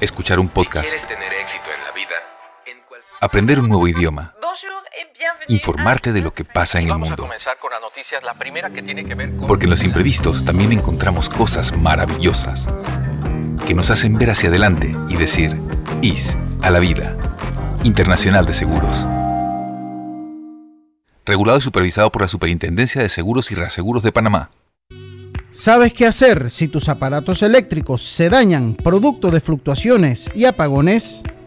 Escuchar un podcast, tener éxito en la vida, aprender un nuevo idioma. Informarte de lo que pasa en el mundo. Porque en los imprevistos también encontramos cosas maravillosas que nos hacen ver hacia adelante y decir, IS a la vida. Internacional de Seguros. Regulado y supervisado por la Superintendencia de Seguros y Reaseguros de Panamá. ¿Sabes qué hacer si tus aparatos eléctricos se dañan producto de fluctuaciones y apagones?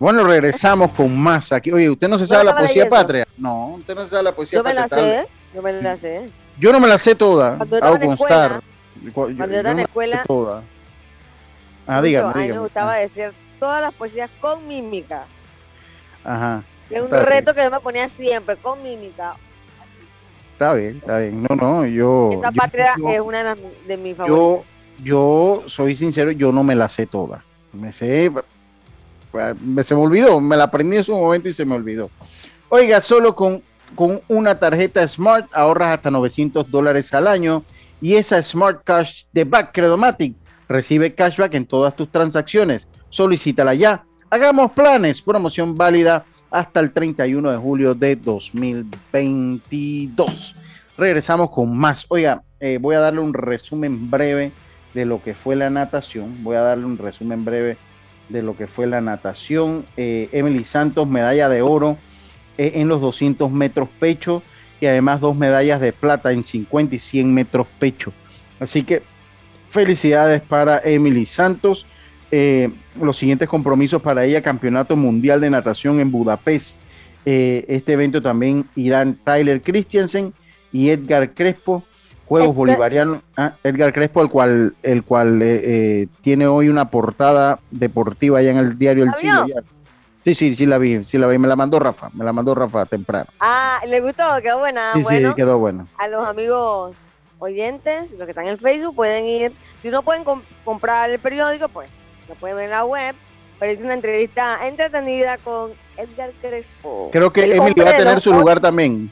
Bueno, regresamos con más aquí. Oye, ¿usted no se sabe la poesía patria? No, usted no se sabe la poesía Yo me la patria. sé, yo me la sé. Yo no me la sé toda, hago constar. Cuando yo no estaba en sé escuela, toda. Ah, Mucho, dígame, a mí me dígame. gustaba decir todas las poesías con mímica. Ajá. Es un bien. reto que yo me ponía siempre, con mímica. Está bien, está bien. No, no, yo. Esta yo- patria yo- es una de, las, de mis favoritas. yo, yo soy sincero, yo no me la sé toda. Me sé, me, se me olvidó, me la aprendí en su momento y se me olvidó. Oiga, solo con, con una tarjeta Smart ahorras hasta 900 dólares al año y esa Smart Cash de Back Credomatic recibe cashback en todas tus transacciones. Solicítala ya. Hagamos planes, promoción válida hasta el 31 de julio de 2022. Regresamos con más. Oiga, eh, voy a darle un resumen breve de lo que fue la natación. Voy a darle un resumen breve de lo que fue la natación. Eh, Emily Santos, medalla de oro eh, en los 200 metros pecho y además dos medallas de plata en 50 y 100 metros pecho. Así que felicidades para Emily Santos. Eh, los siguientes compromisos para ella, Campeonato Mundial de Natación en Budapest. Este evento también irán Tyler Christiansen y Edgar Crespo, Juegos Bolivarianos. Ah, Edgar Crespo, el cual, el cual eh, tiene hoy una portada deportiva allá en el diario El Siglo. Sí, sí, sí la vi, sí la vi, me la mandó Rafa, me la mandó Rafa temprano. Ah, ¿le gustó? Quedó buena. Sí, bueno, sí, quedó buena. A los amigos oyentes, los que están en Facebook, pueden ir, si no pueden com comprar el periódico, pues lo pueden ver en la web, pero es una entrevista entretenida con Edgar Crespo. Creo que Emily va a tener su lugar también.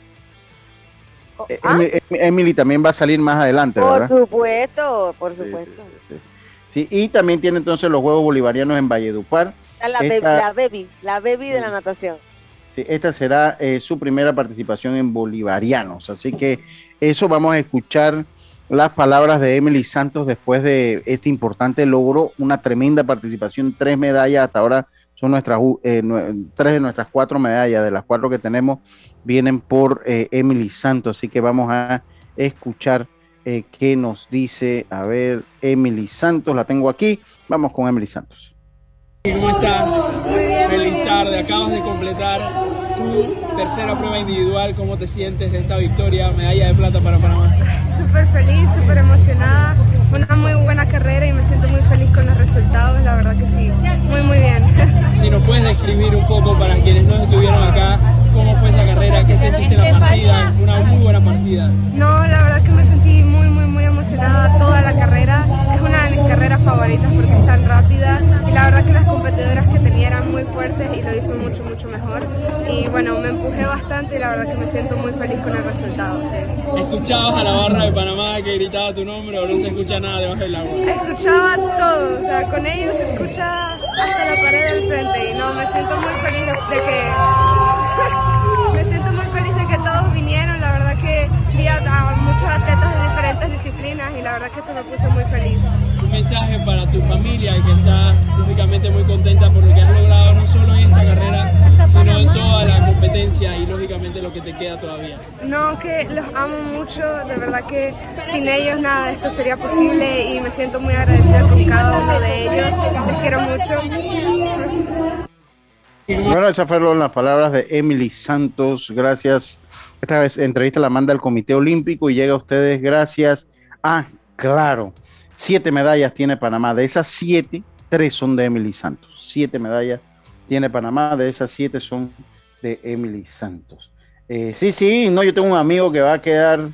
Oh, Eh, ¿ah? Emily, también va a salir más adelante, Por ¿verdad? supuesto, por supuesto. Sí, y también tiene entonces los Juegos Bolivarianos en Valledupar. Está la, Esta- baby, la baby, la baby de la natación. Sí, esta será eh, su primera participación en Bolivarianos. Así que eso vamos a escuchar las palabras de Emily Santos después de este importante logro, una tremenda participación, tres medallas hasta ahora son nuestras eh, tres de nuestras cuatro medallas, de las cuatro que tenemos, vienen por eh, Emily Santos. Así que vamos a escuchar eh, qué nos dice, a ver, Emily Santos, la tengo aquí. Vamos con Emily Santos. ¿Cómo estás? Feliz tarde, acabas de completar tu tercera prueba individual. ¿Cómo te sientes de esta victoria? Medalla de plata para Panamá. Súper feliz, súper emocionada. Fue una muy buena carrera y me siento muy feliz con los resultados. La verdad que sí, muy, muy bien. Si nos puedes describir un poco para quienes no estuvieron acá, cómo fue esa carrera, qué sentiste en la partida, una muy buena partida. No, la verdad que me sentí muy, muy, muy emocionada toda la carrera. Es una de mis carreras favoritas porque es tan rápida y la verdad que las competidoras que tenía eran muy fuertes y lo hizo mucho, mucho mejor. Y bueno, me empujé bastante y la verdad que me siento muy feliz con el resultado. sí. ¿Escuchabas a la barra de Panamá que gritaba tu nombre o no se escucha nada debajo del agua? Escuchaba todo, o sea, con ellos se escucha hasta la pared del frente y no, me siento muy feliz de que que eso me puso muy feliz. Un mensaje para tu familia que está lógicamente muy contenta por lo que has logrado no solo en esta carrera, sino en toda la competencia y lógicamente lo que te queda todavía. No, que los amo mucho, de verdad que sin ellos nada de esto sería posible y me siento muy agradecida con cada uno de ellos, les quiero mucho. Bueno, esas fueron las palabras de Emily Santos. Gracias. Esta vez entrevista la manda el Comité Olímpico y llega a ustedes gracias a, claro, siete medallas tiene Panamá. De esas siete, tres son de Emily Santos. Siete medallas tiene Panamá. De esas siete son de Emily Santos. Eh, sí, sí, no, yo tengo un amigo que va a quedar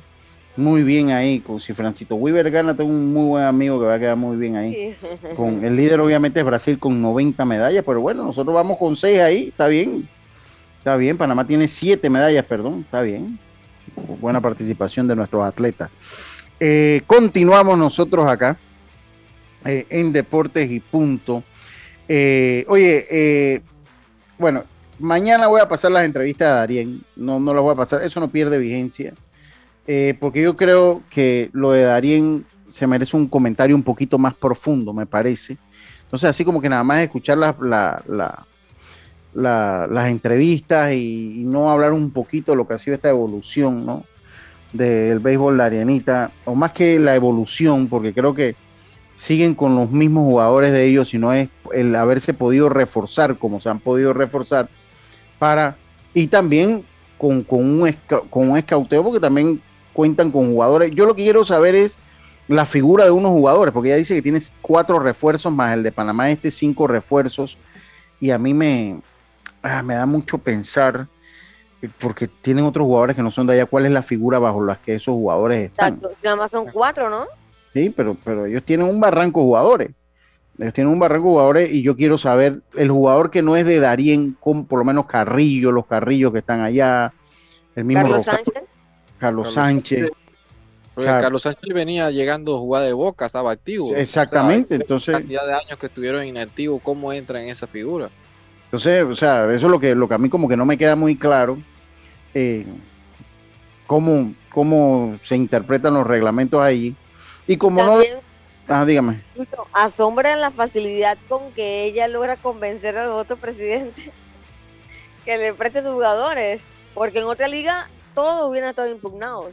muy bien ahí. Con, si Francito Weaver gana, tengo un muy buen amigo que va a quedar muy bien ahí. Con, el líder obviamente es Brasil con 90 medallas, pero bueno, nosotros vamos con 6 ahí, está bien. Está bien, Panamá tiene 7 medallas, perdón, está bien. Buena participación de nuestros atletas. Eh, continuamos nosotros acá eh, en Deportes y Punto. Eh, oye, bueno, mañana voy a pasar las entrevistas a Darien, no, no las voy a pasar, eso no pierde vigencia, porque yo creo que lo de Darien se merece un comentario un poquito más profundo, me parece. Entonces, así como que nada más escuchar la, la- la- la- las entrevistas y, y no hablar un poquito de lo que ha sido esta evolución, ¿no? Del béisbol de Arianita, o más que la evolución, porque creo que siguen con los mismos jugadores de ellos, sino es el haberse podido reforzar como se han podido reforzar para, y también con, con un, con un escauteo, porque también cuentan con jugadores. Yo lo que quiero saber es la figura de unos jugadores, porque ella dice que tienes cuatro refuerzos más el de Panamá, este cinco refuerzos, y a mí me, ah, me da mucho pensar, porque tienen otros jugadores que no son de allá, cuál es la figura bajo las que esos jugadores están. Exacto. Nada más son cuatro, ¿no? Sí, pero, pero ellos tienen un barranco de jugadores. Ellos tienen un barranco de jugadores y yo quiero saber el jugador que no es de Darien, con por lo menos Carrillo, los Carrillos que están allá, el mismo Carlos Roca- Sánchez. Carlos Sánchez. Porque Claro. Carlos Sánchez venía llegando a jugar de boca, estaba activo. Exactamente, O sea, entonces- La cantidad de años que estuvieron inactivos, ¿cómo entra en esa figura? Entonces, o sea, eso es lo que, lo que a mí como que no me queda muy claro. eh, cómo, cómo se interpretan los reglamentos allí. Y como También, no... Ah, dígame. Asombra la facilidad con que ella logra convencer al otro presidente que le preste sus jugadores, porque en otra liga todos hubieran estado impugnados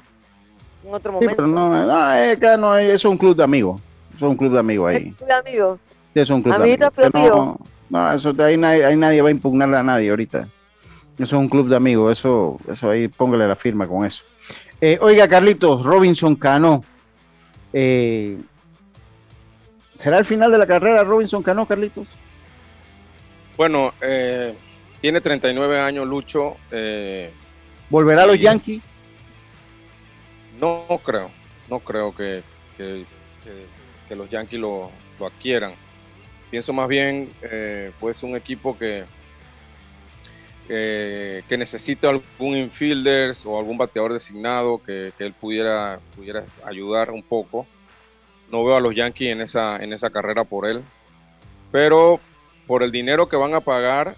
en otro Sí, momento. pero no, no, es que no, eso es un club de amigos. Eso es un club de amigos ahí. Sí, amigo. Sí, Eso es un club de Amiguito amigos. No, no, eso de ahí nadie, ahí nadie va a impugnarle a nadie ahorita. Eso es un club de amigos, eso, eso ahí póngale la firma con eso. Eh, oiga, Carlitos, Robinson Cano. eh, ¿Será el final de la carrera Robinson Cano, Carlitos? Bueno, eh, tiene 39 años Lucho. eh, ¿Volverá a los. Yankees? no creo, no creo que, que- que- que los Yankees lo, lo adquieran. Pienso más bien, eh, puede ser un equipo que, que, necesite algún infielder o algún bateador designado que, que él pudiera, pudiera ayudar un poco. No veo a los Yankees en esa, en esa carrera por él. Pero por el dinero que van a pagar,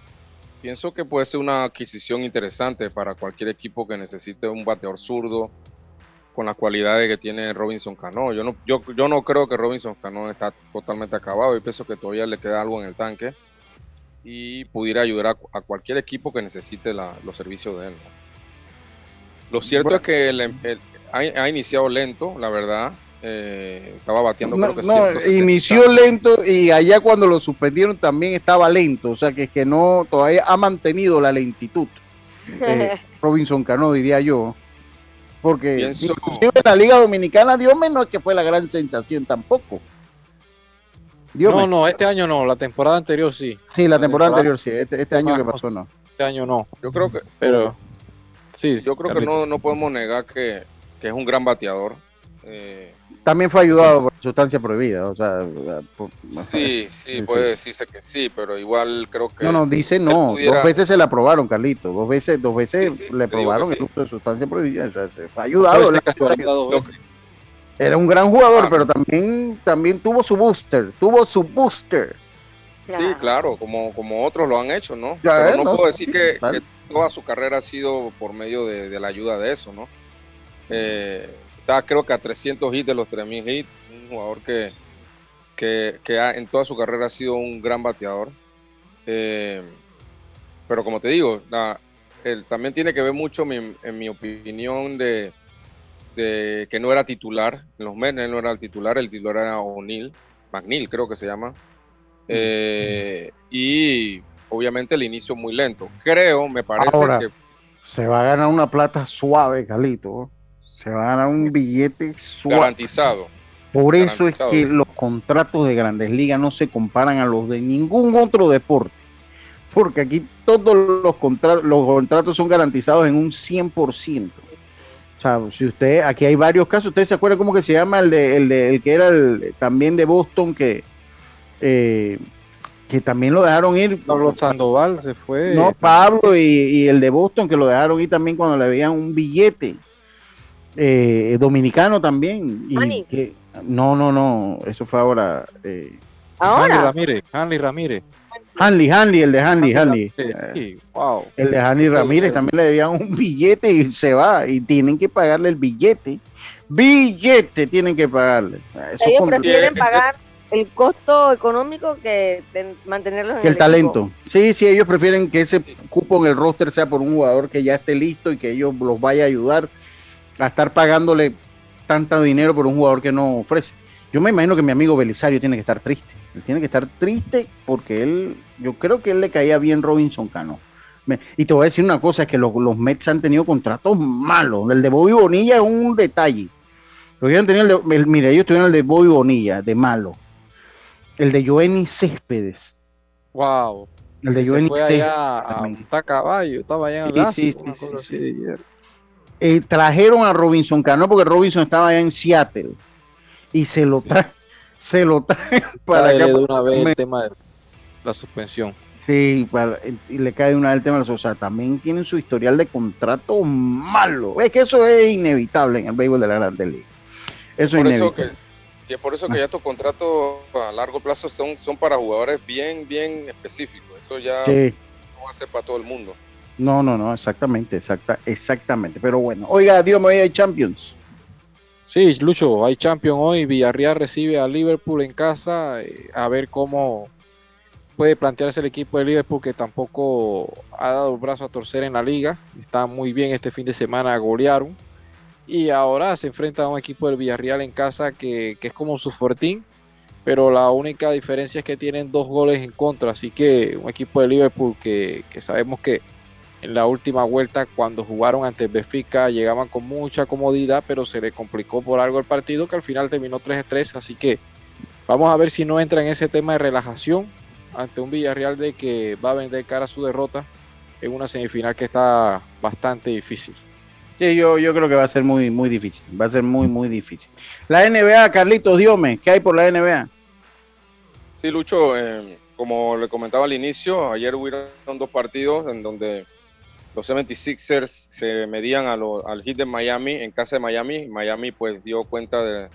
pienso que puede ser una adquisición interesante para cualquier equipo que necesite un bateador zurdo con las cualidades que tiene Robinson Cano. Yo no, yo, yo no creo que Robinson Cano está totalmente acabado. Yo pienso que todavía le queda algo en el tanque y pudiera ayudar a, a cualquier equipo que necesite la- los servicios de él. ¿no? Lo cierto es que el- el- ha, ha iniciado lento, la verdad. Eh, estaba bateando No, creo que no, 170. inició lento y allá cuando lo suspendieron también estaba lento, o sea que es que no, todavía ha mantenido la lentitud. eh, Robinson Cano, diría yo. Porque Pienso- inclusive en la Liga Dominicana, Dios no es que fue la gran sensación tampoco. No, no, este año no, la temporada anterior sí. Sí, la temporada temporada- anterior sí, este, este año que pasó no. Este año no. Yo creo que, Pero sí, yo creo que no, no podemos negar que, que es un gran bateador. Eh, También fue ayudado por sustancia prohibida, o sea, por- sí, sí, puede decirse que sí, pero igual creo que. No, no, dice no. pudiera- Dos veces se la aprobaron, Carlito. Dos veces, dos veces le probaron el sí. uso de sustancia prohibida. O sea, se fue ayudado. Este la-. Era un gran jugador, Ah. pero también, también tuvo su booster. Tuvo su booster. Sí, claro, como, como otros lo han hecho, ¿no? Ya, Pero no, no, puedo sí, decir que toda su carrera ha sido por medio de, de la ayuda de eso, ¿no? Eh, está creo que a 300 hits de los 3000 hits, un jugador que, que, que ha- en toda su carrera ha sido un gran bateador. Eh, pero como te digo, la- él también tiene que ver mucho, mi- en mi opinión, de, de que no era titular. En los Mets no era el titular, el titular era O'Neill, McNeil creo que se llama. Eh, y obviamente el inicio muy lento. Creo, me parece Ahora, que Se va a ganar una plata suave, Carlito. Se va a ganar un billete suave. garantizado. Por eso es que los contratos de grandes ligas no se comparan a los de ningún otro deporte. Porque aquí todos los contratos, los contratos son garantizados en un 100%. O sea, si usted, aquí hay varios casos, ¿usted se acuerda cómo que se llama el de, el de, el que era el, también de Boston que, eh, que también lo dejaron ir? Pablo Sandoval se fue. No, Pablo y, y el de Boston que lo dejaron ir también cuando le veían un billete. Eh, dominicano también. y que- no, no, no, eso fue ahora. Eh, Hanley Ahora, Ramírez, Hanley Ramírez. Hanley, Hanley, el de Hanley, Hanley. Sí, Eh, sí, wow. el de Hanley Ramírez también le debían un billete y se va. Y tienen que pagarle el billete. Billete tienen que pagarle. Eso ellos con- prefieren pagar el costo económico que ten- mantenerlos en que el equipo. talento. Sí, sí, ellos prefieren que ese cupo en el roster sea por un jugador que ya esté listo y que ellos los vaya a ayudar a estar pagándole tanto dinero por un jugador que no ofrece. Yo me imagino que mi amigo Belisario tiene que estar triste. Él tiene que estar triste porque él, yo creo que él le caía bien Robinson Cano. Me- y te voy a decir una cosa, es que los, los Mets han tenido contratos malos. El de Bobby Bonilla es un detalle. Pero han tenido el de- el- mira, ellos tuvieron el de Bobby Bonilla, de malo. El de Joenny Céspedes. Wow. El de Joenny Céspedes. allá a montar caballo, estaba allá en Sí, Lazo, sí, sí, Eh, trajeron a Robinson Cano porque Robinson estaba allá en Seattle y se lo trae, se lo trae para acá, de una vez me- el tema de la suspensión. Sí, para- y le cae de una vez el tema de los, o sea, también tienen su historial de contrato malo. Es que eso es inevitable en el béisbol de la Grande Liga. Eso es por eso inevitable. que, y es por eso que ya estos contratos a largo plazo son, son para jugadores bien, bien específicos. Eso ya Sí, va a ser para todo el mundo. No, no, no, exactamente, exacta, exactamente. Pero bueno, oiga, Dios me hay Champions. Sí, Lucho, hay Champions hoy. Villarreal recibe a Liverpool en casa. eh, a ver cómo puede plantearse el equipo de Liverpool que tampoco ha dado el brazo a torcer en la liga. Está muy bien este fin de semana, golearon. Y ahora se enfrenta a un equipo del Villarreal en casa que, que es como su fortín. Pero la única diferencia es que tienen dos goles en contra. Así que un equipo de Liverpool que, que sabemos que en la última vuelta cuando jugaron ante Benfica llegaban con mucha comodidad, pero se le complicó por algo el partido que al final terminó 3-3, así que vamos a ver si no entra en ese tema de relajación ante un Villarreal de que va a vender cara a su derrota en una semifinal que está bastante difícil. Sí, yo, yo creo que va a ser muy, muy difícil. Va a ser muy, muy difícil. La NBA, Carlitos Diome, ¿qué hay por la NBA? Sí, Lucho, eh, como le comentaba al inicio, ayer hubieron dos partidos en donde los 76ers se medían a lo- al hit de Miami en casa de Miami. Miami pues dio cuenta de,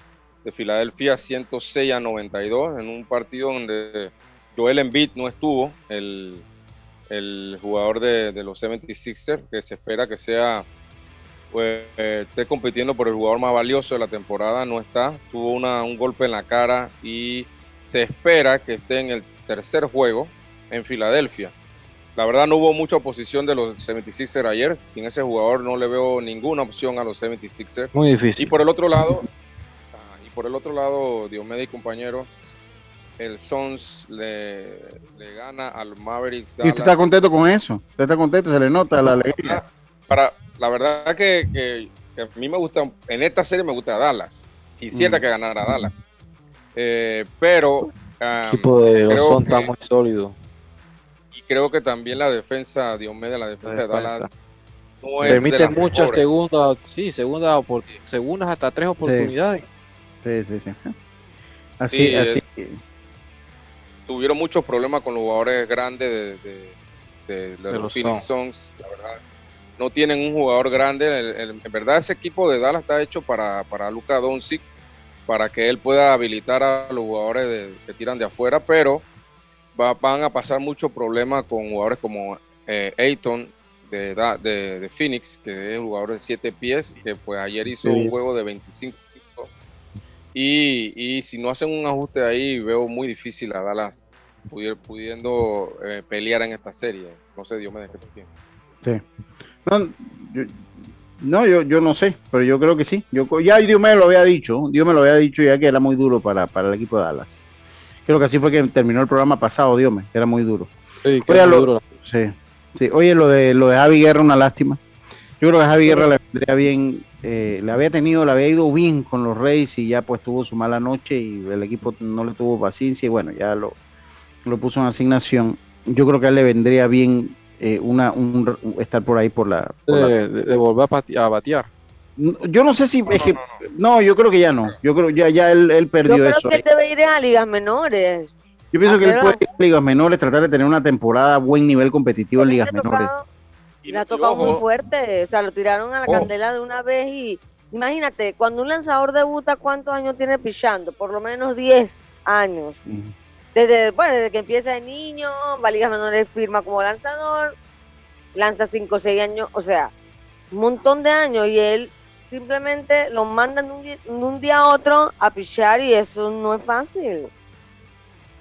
de Filadelfia 106 a 92 en un partido donde Joel Embiid no estuvo, el, jugador de, de los 76ers, que se espera que sea pues, eh, esté compitiendo por el jugador más valioso de la temporada, no está, tuvo una, un golpe en la cara y se espera que esté en el tercer juego en Filadelfia. La verdad no hubo mucha oposición de los 76ers ayer, sin ese jugador no le veo ninguna opción a los 76ers. Muy difícil. Y por el otro lado, y por el otro lado, Diomedes y compañero, el Suns le, le gana al Mavericks ¿Y usted está contento con eso? ¿Usted está contento? Se le nota la alegría. para la verdad que, que- que a mí me gusta, en esta serie me gusta Dallas. Quisiera Mm. que ganara Dallas. Eh, pero El equipo de son que- está muy sólido. Creo que también la defensa, Diomedes, la defensa de defensa. Dallas no es de Permite muchas segundas, sí, segundas, opor- segundas hasta tres oportunidades. Sí, sí, sí. Así, Sí, así. tuvieron muchos problemas con los jugadores grandes de, de- de- de De los Phoenix Suns, la verdad. No tienen un jugador grande. el- el- en verdad, ese equipo de Dallas está hecho para, para Luka Doncic, para que él pueda habilitar a los jugadores de- que tiran de afuera, pero va- van a pasar muchos problemas con jugadores como eh, Ayton de, de, de Phoenix, que es un jugador de 7 pies, que pues ayer hizo Sí. un juego de 25 puntos. Y, y si no hacen un ajuste ahí, veo muy difícil a Dallas pudi- pudiendo eh, pelear en esta serie. No sé, Dios me deje, ¿qué tú piensas? Sí. No, yo, no, yo, yo no sé, pero yo creo que sí. Yo, ya Dios me lo había dicho, Dios me lo había dicho ya que era muy duro para, para el equipo de Dallas. Creo que así fue que terminó el programa pasado, Dios que era muy duro. Sí, que Oye, muy lo- duro. sí, sí. Oye, lo de lo de Javi Guerra, una lástima. Yo creo que a Javi Guerra le vendría bien, eh, le había tenido, le había ido bien con los Reyes y ya pues tuvo su mala noche y el equipo no le tuvo paciencia y bueno, ya lo, lo puso en asignación. Yo creo que a él le vendría bien eh, una, un, estar por ahí por la, por De, volver a batear. Yo no sé si es que no, yo creo que ya no. Yo creo ya ya él, él Yo perdió creo eso. que él debe ir a ligas menores. Yo pienso que él puede ir a ligas menores, tratar de tener una temporada a buen nivel competitivo en ligas menores. Le ha tocado muy fuerte. O sea, lo tiraron a la candela de una vez y imagínate, cuando un lanzador debuta, ¿cuántos años tiene pichando? Por lo menos 10 años. Desde, bueno, desde que empieza de niño, va a ligas menores, firma como lanzador, lanza 5 o 6 años, o sea, un montón de años y él simplemente lo mandan de un día, de un día a otro a pichar y eso no es fácil.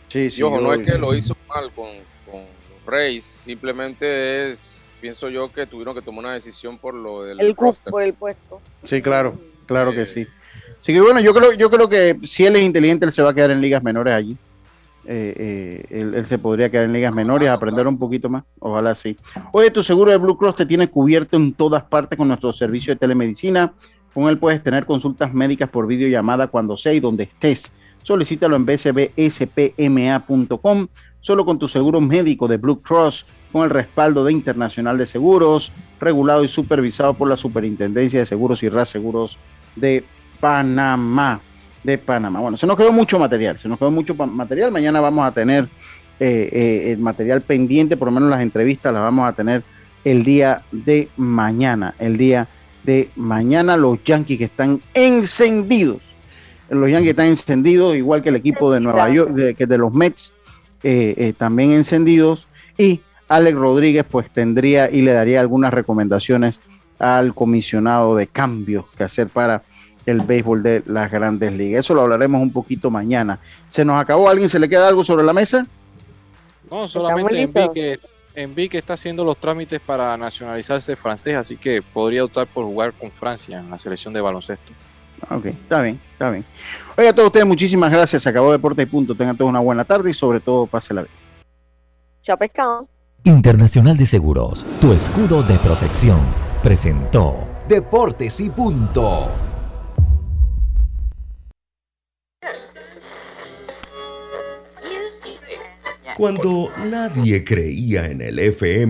Sí, sí. Y ojo, yo- no es que lo hizo mal con, con los Rays, simplemente es, pienso yo que tuvieron que tomar una decisión por lo del El roster. cupo, el puesto. Sí, claro, claro que sí. Así que bueno, yo creo, yo creo que si él es inteligente, él se va a quedar en ligas menores allí. Eh, eh, él, se podría quedar en ligas menores, aprender un poquito más. Ojalá sí. Oye, tu seguro de Blue Cross te tiene cubierto en todas partes con nuestro servicio de telemedicina. Con él puedes tener consultas médicas por videollamada cuando sea y donde estés. Solicítalo en bcbspma.com. Solo con tu seguro médico de Blue Cross, con el respaldo de Internacional de Seguros, regulado y supervisado por la Superintendencia de Seguros y Seguros de Panamá. De Panamá. Bueno, se nos quedó mucho material, se nos quedó mucho material. Mañana vamos a tener eh, eh, el material pendiente, por lo menos las entrevistas las vamos a tener el día de mañana. El día de mañana los Yankees que están encendidos. Los Yankees están encendidos, igual que el equipo de Nueva York, de, que de los Mets, eh, también encendidos. Y Alex Rodríguez pues tendría y le daría algunas recomendaciones al comisionado de cambios que hacer para el béisbol de las grandes ligas. Eso lo hablaremos un poquito mañana. ¿Se nos acabó? ¿Alguien se le queda algo sobre la mesa? No, solamente Enrique, Enrique está haciendo los trámites para nacionalizarse francés, así que podría optar por jugar con Francia en la selección de baloncesto. Ok, está bien, está bien. Oiga, a todos ustedes, muchísimas gracias. Se acabó Deporte y Punto. Tengan todos una buena tarde y sobre todo, pásela bien. Chao, pescado. Internacional de Seguros, tu escudo de protección, presentó Deportes y Punto. Cuando nadie creía en el FM.